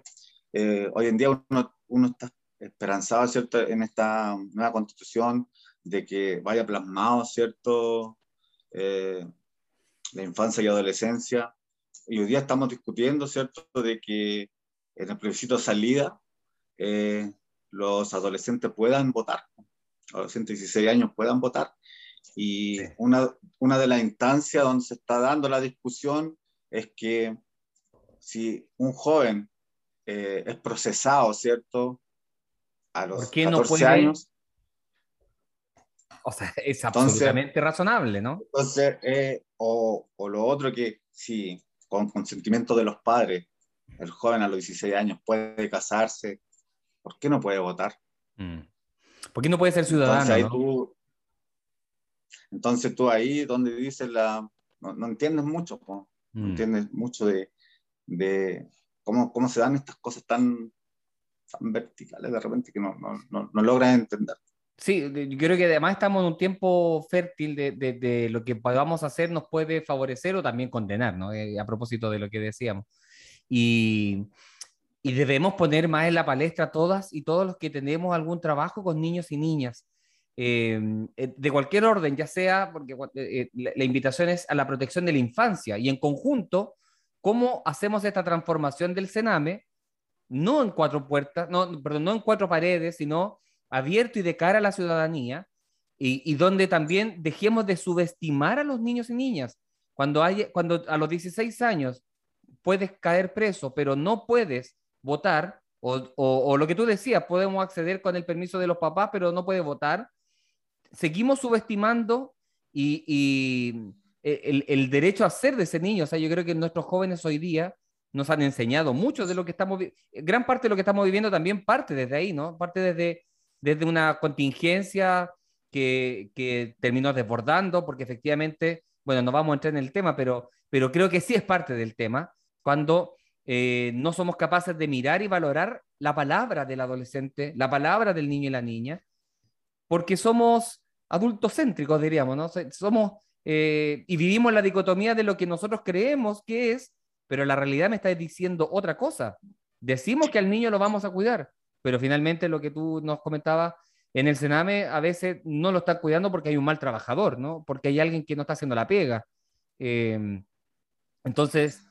eh, hoy en día uno, uno está esperanzado, ¿cierto?, en esta nueva constitución de que vaya plasmado, ¿cierto?, Eh, la infancia y adolescencia. Y hoy día estamos discutiendo, ¿cierto?, de que en el plebiscito de salida eh, los adolescentes puedan votar, adolescentes de 16 años puedan votar. Y Sí. una, una de las instancias donde se está dando la discusión es que si un joven eh, es procesado, ¿cierto? A los ¿Por qué no 14 puede? años, O sea, es Entonces- absolutamente razonable, ¿no? entonces, eh, o, o lo otro que si con consentimiento de los padres, el joven a los 16 años puede casarse, ¿por qué no puede votar? Mm. ¿Por qué no puede ser ciudadano? Entonces ahí no? tú, entonces tú ahí donde dices la, no, no entiendes mucho, no Mm. entiendes mucho de, de cómo, cómo se dan estas cosas tan, tan verticales de repente que no, no, no, no logras entender. Sí, yo creo que además estamos en un tiempo fértil de, de- de lo que podamos hacer nos puede favorecer o también condenar, ¿no? Eh, a propósito de lo que decíamos. Y, y debemos poner más en la palestra todas y todos los que tenemos algún trabajo con niños y niñas, eh, eh, de cualquier orden, ya sea, porque eh, eh, la, la invitación es a la protección de la infancia y en conjunto, cómo hacemos esta transformación del Sename, no en cuatro puertas, no, perdón, no en cuatro paredes, sino abierto y de cara a la ciudadanía, y, y donde también dejemos de subestimar a los niños y niñas. Cuando, hay, cuando a los 16 años puedes caer preso, pero no puedes votar, o, o, o lo que tú decías, podemos acceder con el permiso de los papás, pero no puedes votar, seguimos subestimando y, y el, el, derecho a ser de ese niño. O sea, yo creo que nuestros jóvenes hoy día nos han enseñado mucho de lo que estamos, gran parte de lo que estamos viviendo también parte desde ahí, ¿no? Parte desde, desde una contingencia que, que terminó desbordando, porque efectivamente, bueno, no vamos a entrar en el tema, pero, pero creo que sí es parte del tema, cuando eh, no somos capaces de mirar y valorar la palabra del adolescente, la palabra del niño y la niña, porque somos adultos céntricos, diríamos, ¿no? Somos, eh, y vivimos la dicotomía de lo que nosotros creemos que es, pero la realidad me está diciendo otra cosa. Decimos que al niño lo vamos a cuidar, pero finalmente lo que tú nos comentabas en el Sename a veces no lo están cuidando porque hay un mal trabajador, ¿no? Porque hay alguien que no está haciendo la pega. Eh, entonces,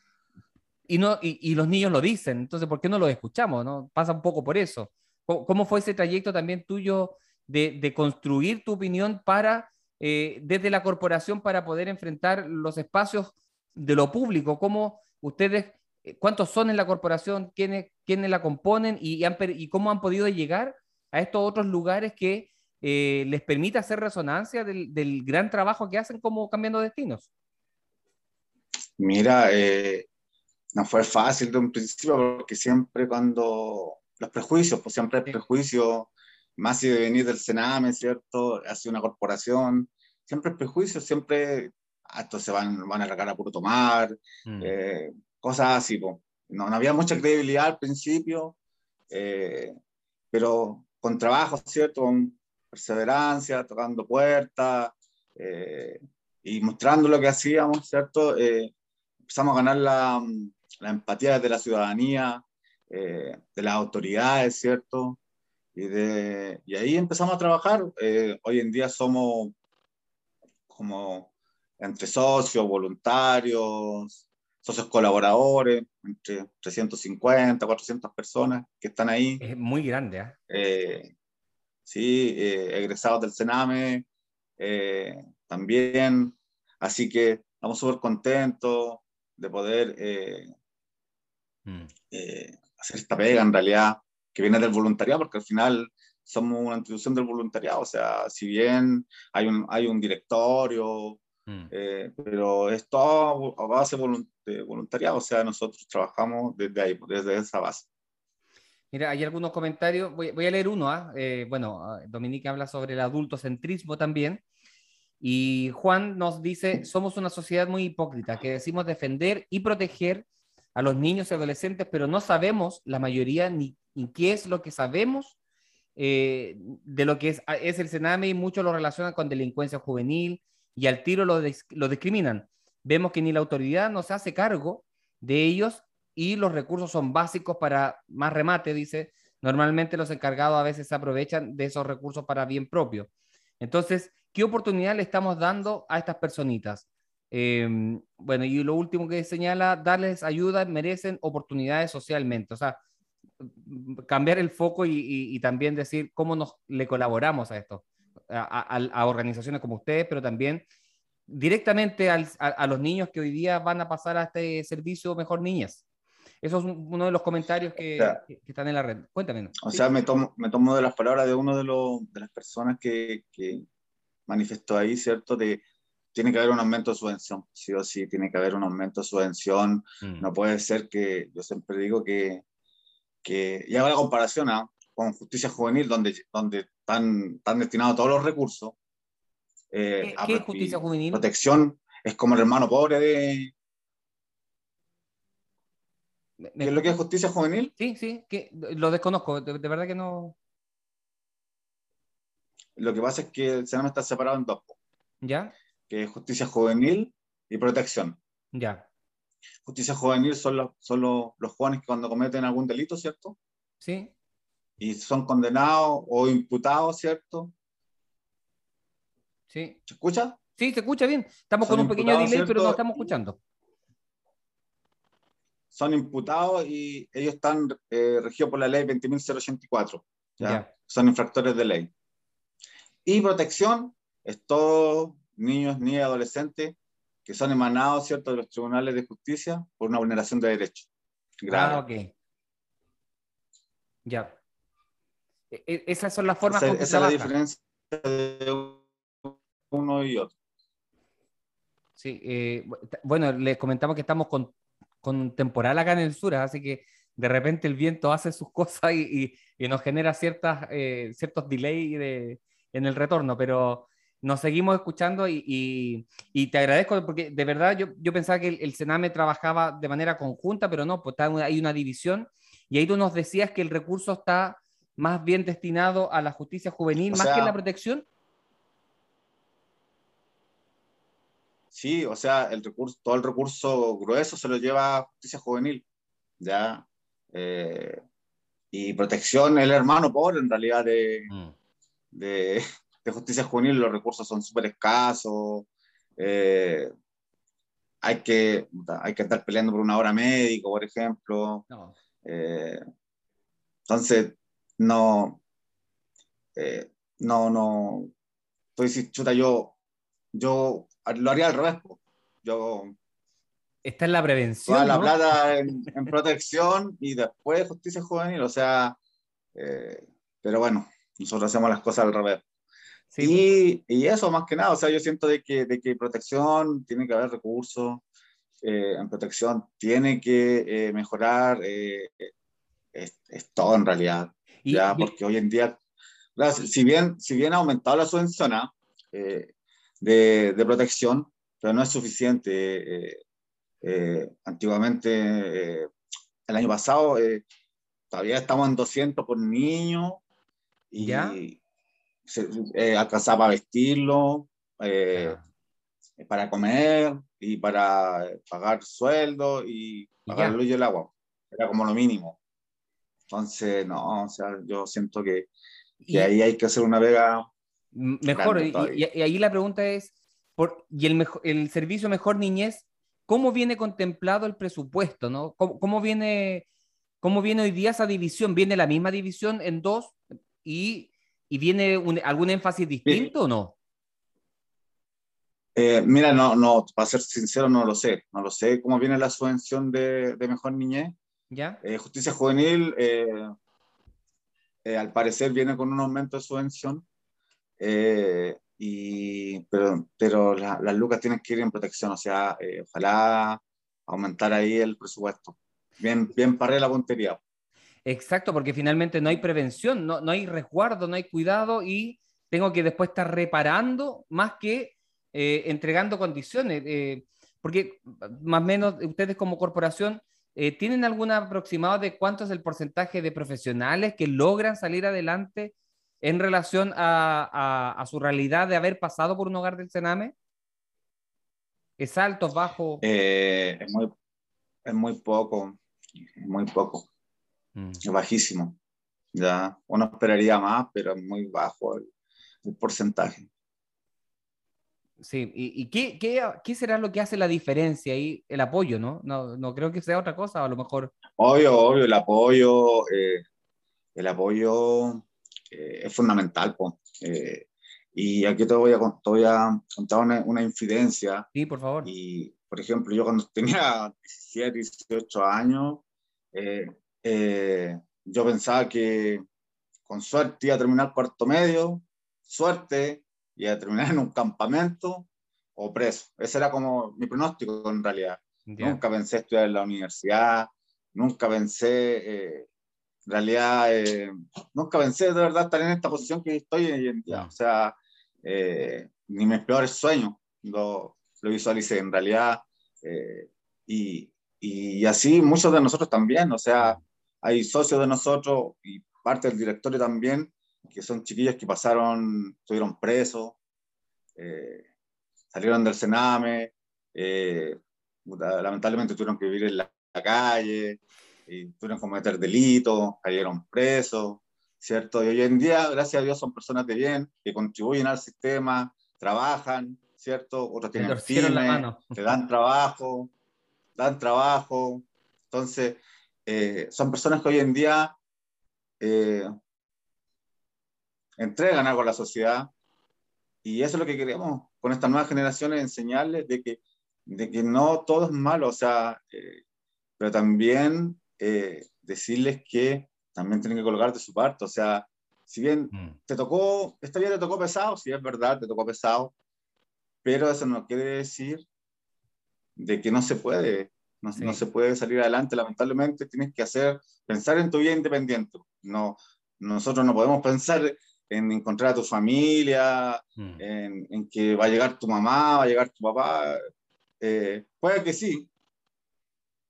y, no, y, y, los niños lo dicen, entonces, ¿por qué no lo escuchamos? ¿no? Pasa un poco por eso. ¿Cómo, cómo fue ese trayecto también tuyo de, de construir tu opinión para, eh, desde la corporación, para poder enfrentar los espacios de lo público? ¿Cómo ustedes, cuántos son en la corporación, quiénes, quiénes la componen y, han, y cómo han podido llegar a estos otros lugares que eh, les permite hacer resonancia del, del, gran trabajo que hacen como cambiando destinos? Mira, eh, no fue fácil de un principio porque siempre cuando los prejuicios, pues siempre hay prejuicios, más si de venir del Sename, ¿cierto? Ha sido una corporación, siempre prejuicios, siempre a esto se van, van a largar a puro tomar, mm. eh, cosas así. No, no, había mucha credibilidad al principio, eh, pero con trabajo, ¿cierto? Con perseverancia, tocando puertas eh, y mostrando lo que hacíamos, ¿cierto? Eh, empezamos a ganar la, la, empatía de la ciudadanía, eh, de las autoridades, ¿cierto? Y, de, y ahí empezamos a trabajar. Eh, hoy en día somos como entre socios, voluntarios, socios colaboradores, entre 350, 400 personas que están ahí. Es muy grande, ¿ah? Eh, sí, eh, egresados del Sename eh, también. Así que estamos súper contentos de poder Mm. hacer esta pega en realidad que viene del voluntariado, porque al final somos una institución del voluntariado, o sea, si bien hay un, hay un directorio, Mm. eh, pero es todo a base de voluntariado, o sea, nosotros trabajamos desde ahí, desde esa base. Mira, hay algunos comentarios, voy, voy a leer uno, ¿ah? Eh, bueno, ah, Dominique habla sobre el adultocentrismo también, y Juan nos dice, somos una sociedad muy hipócrita, que decimos defender y proteger a los niños y adolescentes, pero no sabemos, la mayoría, ni, ni qué es lo que sabemos eh, de lo que es, es el Sename y muchos lo relacionan con delincuencia juvenil y al tiro lo, dis- lo discriminan. Vemos que ni la autoridad nos hace cargo de ellos y los recursos son básicos para más remate, dice. Normalmente los encargados a veces se aprovechan de esos recursos para bien propio. Entonces, ¿qué oportunidad le estamos dando a estas personitas? Eh, bueno, y lo último que señala, darles ayuda, merecen oportunidades socialmente. O sea, cambiar el foco y, y- y también decir cómo nos le colaboramos a esto, a, a- a organizaciones como ustedes, pero también directamente al- a, a los niños que hoy día van a pasar a este servicio Mejor Niñas. Eso es un- uno de los comentarios que, O sea, que- que están en la red. Cuéntame. O Sí. sea, me tomo, me tomo de las palabras de uno de, los, de las personas que, que manifestó ahí, ¿cierto? De tiene que haber un aumento de subvención, sí o sí, tiene que haber un aumento de subvención. Mm. No puede ser que, yo siempre digo que, que y hago la comparación ¿ah? con justicia juvenil, donde, donde están, están destinados todos los recursos. eh, ¿Qué, a qué es justicia juvenil? Protección es como el hermano pobre de... ¿Qué es lo que es justicia juvenil? Sí, sí, que lo desconozco, de, de verdad que no. Lo que pasa es que el Sename está separado en dos, ¿Ya? Que es justicia juvenil y protección. Ya. Justicia juvenil son los, son los, los jóvenes que cuando cometen algún delito, ¿cierto? Sí, Y son condenados o imputados, ¿cierto? sí. ¿Se escucha? Sí, se escucha bien. Estamos Son con un pequeño delay, pero no estamos escuchando. Son imputados y ellos están eh, regidos por la ley 20.084. ¿ya? Son infractores de ley. Y protección es todos niños, niñas, adolescentes que son emanados, ¿cierto?, de los tribunales de justicia por una vulneración de derechos. Grave. Ah, ok. Ya. E- e- esas son las formas Esa, esa es la diferencia de uno y otro. Sí, eh, bueno, les comentamos que estamos con, con temporal acá en el sur, así que de repente el viento hace sus cosas y, y- y nos genera ciertas, eh, ciertos delays de- en el retorno, pero nos seguimos escuchando y, y- y te agradezco porque de verdad yo, yo pensaba que el, el Sename trabajaba de manera conjunta, pero no, pues una- hay una división y ahí tú nos decías que el recurso está más bien destinado a la justicia juvenil, O más que en la protección. Sí, o sea, el recurso, todo el recurso grueso se lo lleva a justicia juvenil, ¿ya? Eh, y protección, el hermano pobre en realidad de, de, de justicia juvenil, los recursos son súper escasos, eh, hay, que, hay que estar peleando por una hora médico, por ejemplo, No. eh, entonces, no, eh, no, no, tú dices, chuta, yo, yo lo haría al revés, po. yo Está en la prevención. toda la plata en, en protección y después justicia juvenil, o sea, pero bueno, nosotros hacemos las cosas al revés. Sí, Y, y eso más que nada, o sea, yo siento de que, de que protección tiene que haber recursos, eh, en protección tiene que eh, mejorar, eh, es, es todo en realidad, Y- ya, y- porque hoy en día, si bien, si bien ha aumentado la subvención eh, de, de protección, pero no es suficiente. eh, eh, antiguamente, eh, el año pasado, eh, todavía estamos en 200 por niño y ¿Ya? Se, eh, alcanzaba para vestirlo, eh, para comer y para pagar sueldo y pagar la luz y el agua. Era como lo mínimo. Entonces, no, o sea, yo siento que, que y- ahí hay que hacer una vega. Mejor, y, y- ahí la pregunta es, por, ¿y el, mejo- el servicio Mejor Niñez cómo viene contemplado el presupuesto, ¿no? ¿Cómo, cómo viene, ¿Cómo viene hoy día esa división? ¿Viene la misma división en dos y, y viene un, algún énfasis distinto o no? Eh, mira, no, no, para ser sincero, no lo sé. No lo sé cómo viene la subvención de, de Mejor Niñez. ¿Ya? Eh, Justicia Juvenil, eh, eh, al parecer, viene con un aumento de subvención. Eh, y, pero pero la- las lucas tienen que ir en protección, o sea, eh, ojalá aumentar ahí el presupuesto. Bien, bien paré la puntería. Exacto, porque finalmente no hay prevención, no, no hay resguardo, no hay cuidado y tengo que después estar reparando más que eh, entregando condiciones. eh, porque más o menos ustedes como corporación, eh, ¿tienen algún aproximado de cuánto es el porcentaje de profesionales que logran salir adelante en relación a, su realidad de haber pasado por un hogar del Sename? ¿Es alto, bajo? Es, muy, es muy poco, muy poco, Mm. es bajísimo. Ya, uno esperaría más, pero es muy bajo el, el porcentaje. Sí, ¿y, y qué, qué, qué será lo que hace la diferencia ahí? El apoyo, ¿no? No, no creo que sea otra cosa, a lo mejor. Obvio, obvio, el apoyo, eh, el apoyo eh, es fundamental. po. Eh, y aquí te voy a, te voy a contar una, una infidencia. Sí, por favor. Y, por ejemplo, yo cuando tenía 17, 18 años, eh, eh, yo pensaba que con suerte iba a terminar cuarto medio, suerte, iba a terminar en un campamento o preso. Ese era como mi pronóstico en realidad. Ya. Nunca pensé estudiar en la universidad, nunca pensé, eh, en realidad, eh, nunca pensé de verdad estar en esta posición que estoy hoy en día. No. O sea, eh, ni mis peores sueños lo, lo visualicé en realidad. eh, y, y así muchos de nosotros también. O sea, hay socios de nosotros y parte del directorio también, que son chiquillos que pasaron, estuvieron presos, eh, salieron del Sename. eh, lamentablemente tuvieron que vivir en la, la calle, y tuvieron que cometer delitos, cayeron presos, ¿cierto? Y hoy en día, gracias a Dios, son personas de bien, que contribuyen al sistema, trabajan, ¿cierto? Otros tienen pymes, te dan trabajo, dan trabajo. Entonces, eh, son personas que hoy en día eh, entregan algo a la sociedad. Y eso es lo que queremos con estas nuevas generaciones, enseñarles de que, de que no todo es malo, o sea, eh, pero también decirles que también tienen que colocar de su parte, o sea, si bien Mm. te tocó, esta vida te tocó pesado, sí es verdad, te tocó pesado, pero eso no quiere decir de que no se puede, no, Sí. no se puede salir adelante, lamentablemente tienes que hacer, pensar en tu vida independiente, no, nosotros no podemos pensar en encontrar a tu familia, Mm. en, en que va a llegar tu mamá, va a llegar tu papá, eh, puede que sí,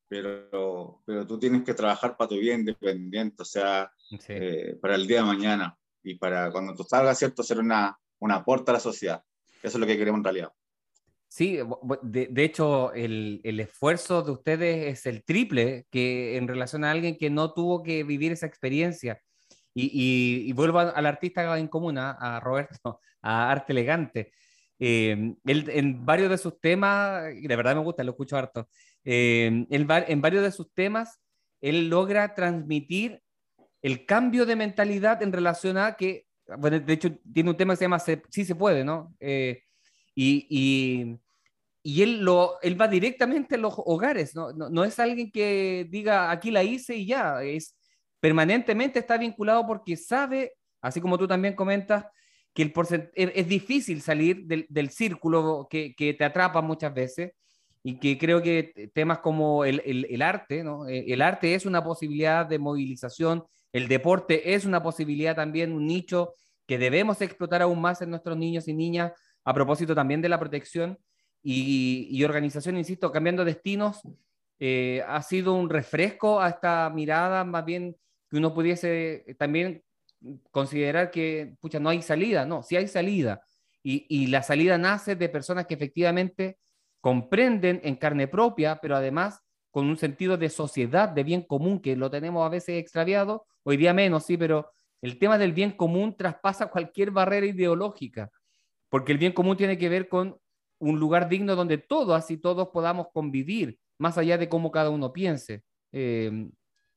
pero, pero tú tienes que trabajar para tu vida independiente, o sea, Sí. eh, para el día de mañana y para cuando tú salgas, ¿cierto?, ser una, un aporte a la sociedad. Eso es lo que queremos en realidad. Sí, de, de hecho, el, el esfuerzo de ustedes es el triple que en relación a alguien que no tuvo que vivir esa experiencia. Y, y- vuelvo al artista en común, a, a Roberto, a Arte Elegante. Eh, él en varios de sus temas, y de verdad me gusta, lo escucho harto, eh, en varios de sus temas, él logra transmitir el cambio de mentalidad en relación a que, bueno, de hecho, tiene un tema que se llama Sí se puede, ¿no? Eh, y, y él, lo, él va directamente a los hogares, ¿no? No, no es alguien que diga, aquí la hice y ya, es permanentemente está vinculado porque sabe, así como tú también comentas, que el es, es difícil salir del, del círculo que, que te atrapa muchas veces y que creo que temas como el, el, el arte, ¿no? Eh, El arte es una posibilidad de movilización, el deporte es una posibilidad también, un nicho que debemos explotar aún más en nuestros niños y niñas a propósito también de la protección y, organización, insisto, cambiando destinos, eh, ha sido un refresco a esta mirada, más bien que uno pudiese también considerar que, pucha, no hay salida, no, sí hay salida. Y, y la salida nace de personas que efectivamente comprenden en carne propia, pero además con un sentido de sociedad, de bien común, que lo tenemos a veces extraviado, hoy día menos, sí, pero el tema del bien común traspasa cualquier barrera ideológica, porque el bien común tiene que ver con un lugar digno donde todos y todos podamos convivir, más allá de cómo cada uno piense. Eh,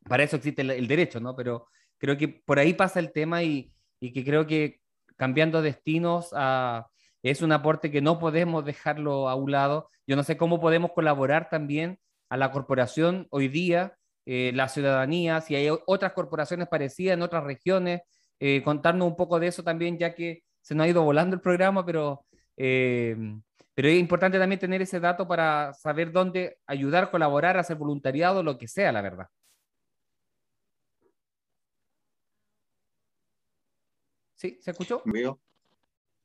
para eso existe el, derecho, ¿no? Pero creo que por ahí pasa el tema y, y que creo que cambiando destinos a, es un aporte que no podemos dejarlo a un lado. Yo no sé cómo podemos colaborar también a la corporación hoy día, eh, la ciudadanía, si hay otras corporaciones parecidas en otras regiones, eh, contarnos un poco de eso también, ya que se nos ha ido volando el programa, pero, eh, pero es importante también tener ese dato para saber dónde ayudar, colaborar, hacer voluntariado, lo que sea, la verdad. ¿Sí? ¿Se escuchó?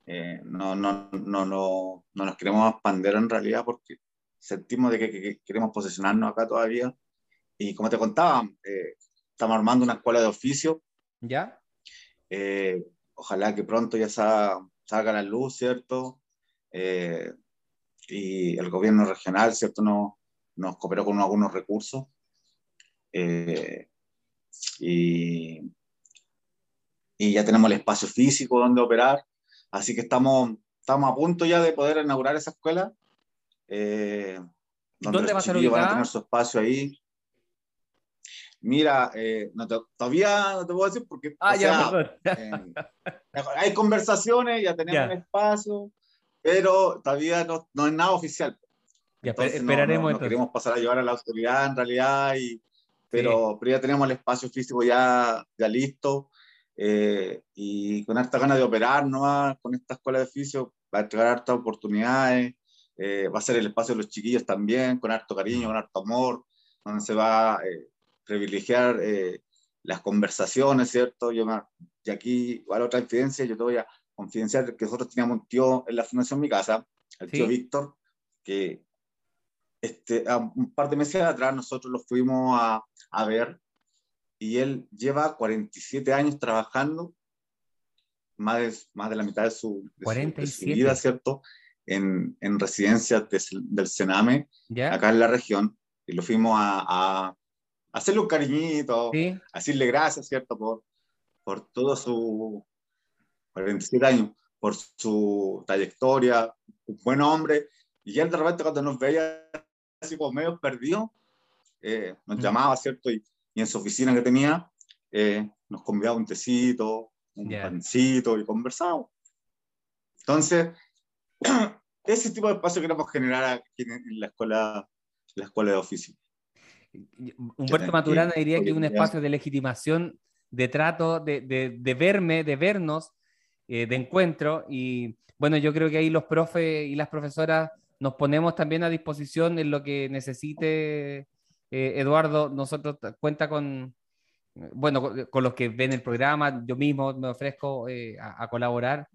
Eh, no, no, no, no, no nos queremos expandir en realidad porque sentimos de que, que, que, queremos posicionarnos acá todavía. Y como te contaba, eh, estamos armando una escuela de oficio. ¿Ya? Eh, ojalá que pronto ya salga, salga la luz, ¿cierto? Eh, y el gobierno regional, ¿cierto? No, nos cooperó con algunos recursos. Eh, y, y ya tenemos el espacio físico donde operar. Así que estamos, estamos a punto ya de poder inaugurar esa escuela. Eh, donde ¿Dónde va a ser van a tener su espacio ahí. Mira, eh, no te, todavía no te puedo decir porque ah, ya, sea, hay conversaciones, ya tenemos Ya. un espacio, pero todavía no, no es nada oficial. Ya, Entonces, no- esperaremos no, no entonces. queremos pasar a llevar a la autoridad en realidad, y, pero, pero ya tenemos el espacio físico ya, ya listo eh, y con harta ganas de operar nomás con esta escuela de oficio, va a entregar hartas oportunidades, eh, va a ser el espacio de los chiquillos también, con harto cariño, con harto amor, donde se va a eh, privilegiar eh, las conversaciones, ¿cierto? Yo me- y aquí, igual otra infidencia, yo te voy a confidenciar que nosotros teníamos un tío en la Fundación Mi Casa, el tío Sí. Víctor, que este, un par de meses atrás nosotros lo fuimos a, a ver y él lleva 47 años trabajando, más de, más de la mitad de su, de su- de su 47. vida, ¿cierto? En, en residencias de- del Sename, ¿Ya? acá en la región, y lo fuimos a, a hacerle un cariñito, Sí, a decirle gracias, ¿cierto? Por, por todo su 47 años, por su trayectoria, un buen hombre, y él de repente cuando nos veía así como medio perdido, eh, nos Mm. llamaba, ¿cierto? Y, y en su oficina que tenía, eh, nos convidaba un tecito, un Ya. pancito y conversábamos. Entonces, ese tipo de espacio queremos generar aquí en la escuela, la escuela de oficio. Humberto Maturana diría que es un espacio de legitimación, de trato, de, de- de verme, de vernos, eh, de encuentro. Y bueno, yo creo que ahí los profes y las profesoras nos ponemos también a disposición en lo que necesite eh, Eduardo. Nosotros cuenta con, bueno, con, los que ven el programa, yo mismo me ofrezco eh, a, colaborar,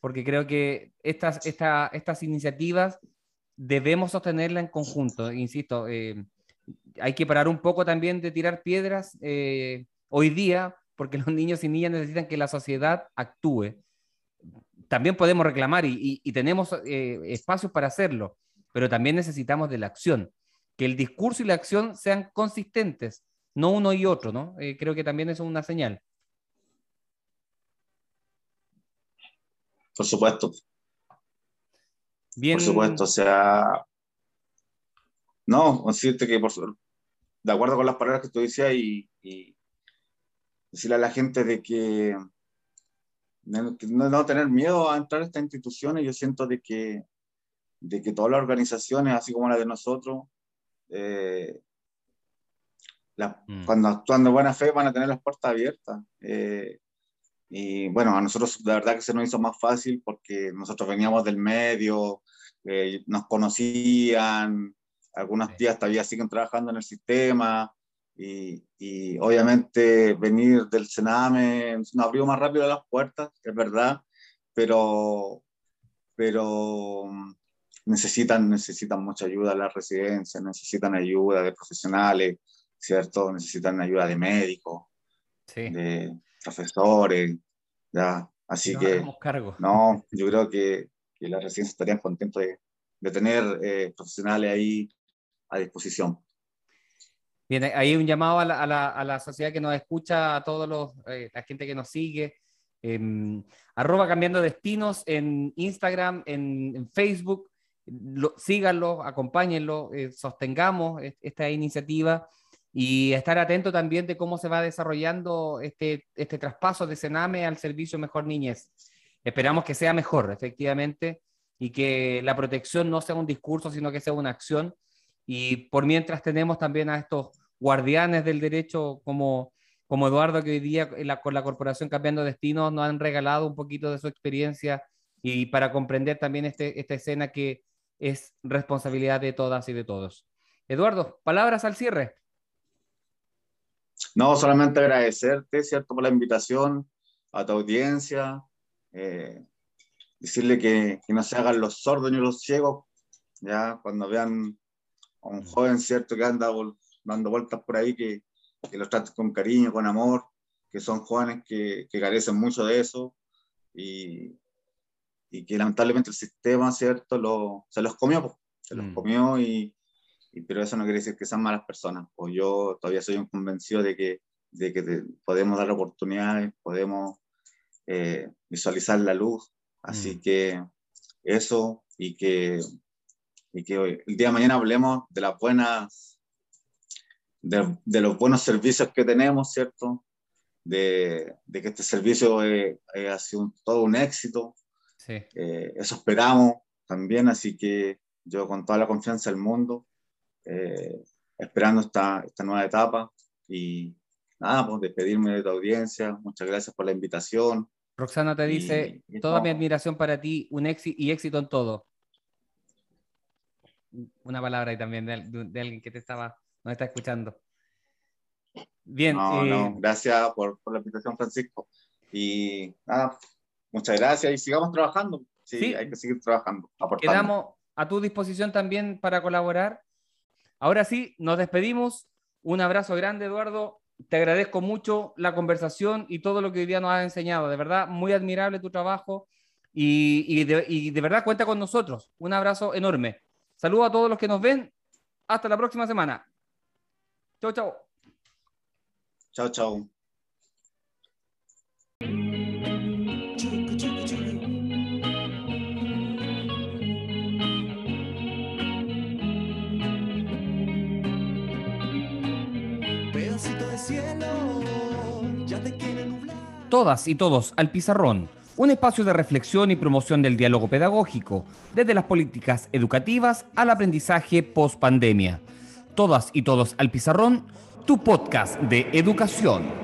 porque creo que estas, esta- estas iniciativas debemos sostenerlas en conjunto. Insisto, eh, hay que parar un poco también de tirar piedras hoy día, porque los niños y niñas necesitan que la sociedad actúe. También podemos reclamar y, y- y tenemos eh, espacios para hacerlo, pero también necesitamos de la acción, que el discurso y la acción sean consistentes, no uno y otro, ¿no? Eh, creo que también eso es una señal. Por supuesto, Bien, por supuesto, o sea, no, decirte que por de acuerdo con las palabras que tú decías y, y decirle a la gente de que no, no tener miedo a entrar a estas instituciones, yo siento de que, de que todas las organizaciones, así como la de nosotros, eh, la- Mm. cuando actúan de buena fe van a tener las puertas abiertas. Eh, y bueno, a nosotros de verdad que se nos hizo más fácil porque nosotros veníamos del medio, eh, nos conocían, algunas Sí. tías todavía siguen trabajando en el sistema y, y obviamente venir del Sename nos abrió más rápido las puertas, es verdad, pero, pero mm, necesitan, necesitan mucha ayuda las residencias, necesitan ayuda de profesionales, ¿cierto? Necesitan ayuda de médicos, sí, de profesores, ¿ya? Así que, cargo. no, yo creo que, que las residencias estarían de tener eh, profesionales ahí a disposición. Bien, ahí un llamado a la, a la- sociedad que nos escucha, a todos los, eh, la gente que nos sigue. em, arroba cambiando destinos en Instagram, en, en Facebook. lo, síganlo, acompáñenlo, eh, sostengamos esta iniciativa y estar atento también de cómo se va desarrollando este, este traspaso de Sename al servicio Mejor Niñez. Esperamos que sea mejor, efectivamente, y que la protección no sea un discurso, sino que sea una acción. Y por mientras tenemos también a estos guardianes del derecho como, como Eduardo, que hoy día con la Corporación Cambiando Destinos nos han regalado un poquito de su experiencia y para comprender también este, esta escena que es responsabilidad de todas y de todos. Eduardo, palabras al cierre. No, solamente agradecerte, ¿cierto?, por la invitación a tu audiencia, eh, decirle que, que, no se hagan los sordos ni los ciegos, ya cuando vean a un joven, ¿cierto?, que anda dando vueltas por ahí, que, que los traten con cariño, con amor, que son jóvenes que, que carecen mucho de eso y, y que lamentablemente el sistema, ¿cierto?, lo, se los comió, se los mm. comió y, y, pero eso no quiere decir que sean malas personas. Pues yo todavía soy un convencido de que, de que podemos dar oportunidades, podemos eh, visualizar la luz, así mm. que eso y que, y que hoy, el día de mañana hablemos de las buenas, de, de los buenos servicios que tenemos, ¿cierto? De, de que este servicio ha sido todo un éxito, eh, eso esperamos también, así que yo con toda la confianza del mundo, eh, esperando esta, esta nueva etapa y nada, pues despedirme de tu audiencia, muchas gracias por la invitación. Roxana te dice, toda mi admiración para ti, un éxito y éxito en todo. Una palabra ahí también de, de alguien que te estaba, nos está escuchando. Bien. No, no, eh, gracias por, por, la invitación, Francisco. Y nada, Muchas gracias y sigamos trabajando. Sí, hay que seguir trabajando. Aportando. Quedamos a tu disposición también para colaborar. Ahora sí, nos despedimos. Un abrazo grande, Eduardo. Te agradezco mucho la conversación y todo lo que hoy día nos has enseñado. De verdad, muy admirable tu trabajo y, y, de, y de verdad cuenta con nosotros. Un abrazo enorme. Saludos a todos los que nos ven. Hasta la próxima semana. Chau, chau. Chao, chao. Todas y todos al pizarrón, un espacio de reflexión y promoción del diálogo pedagógico, desde las políticas educativas al aprendizaje post pandemia. Todas y todos al pizarrón, tu podcast de educación.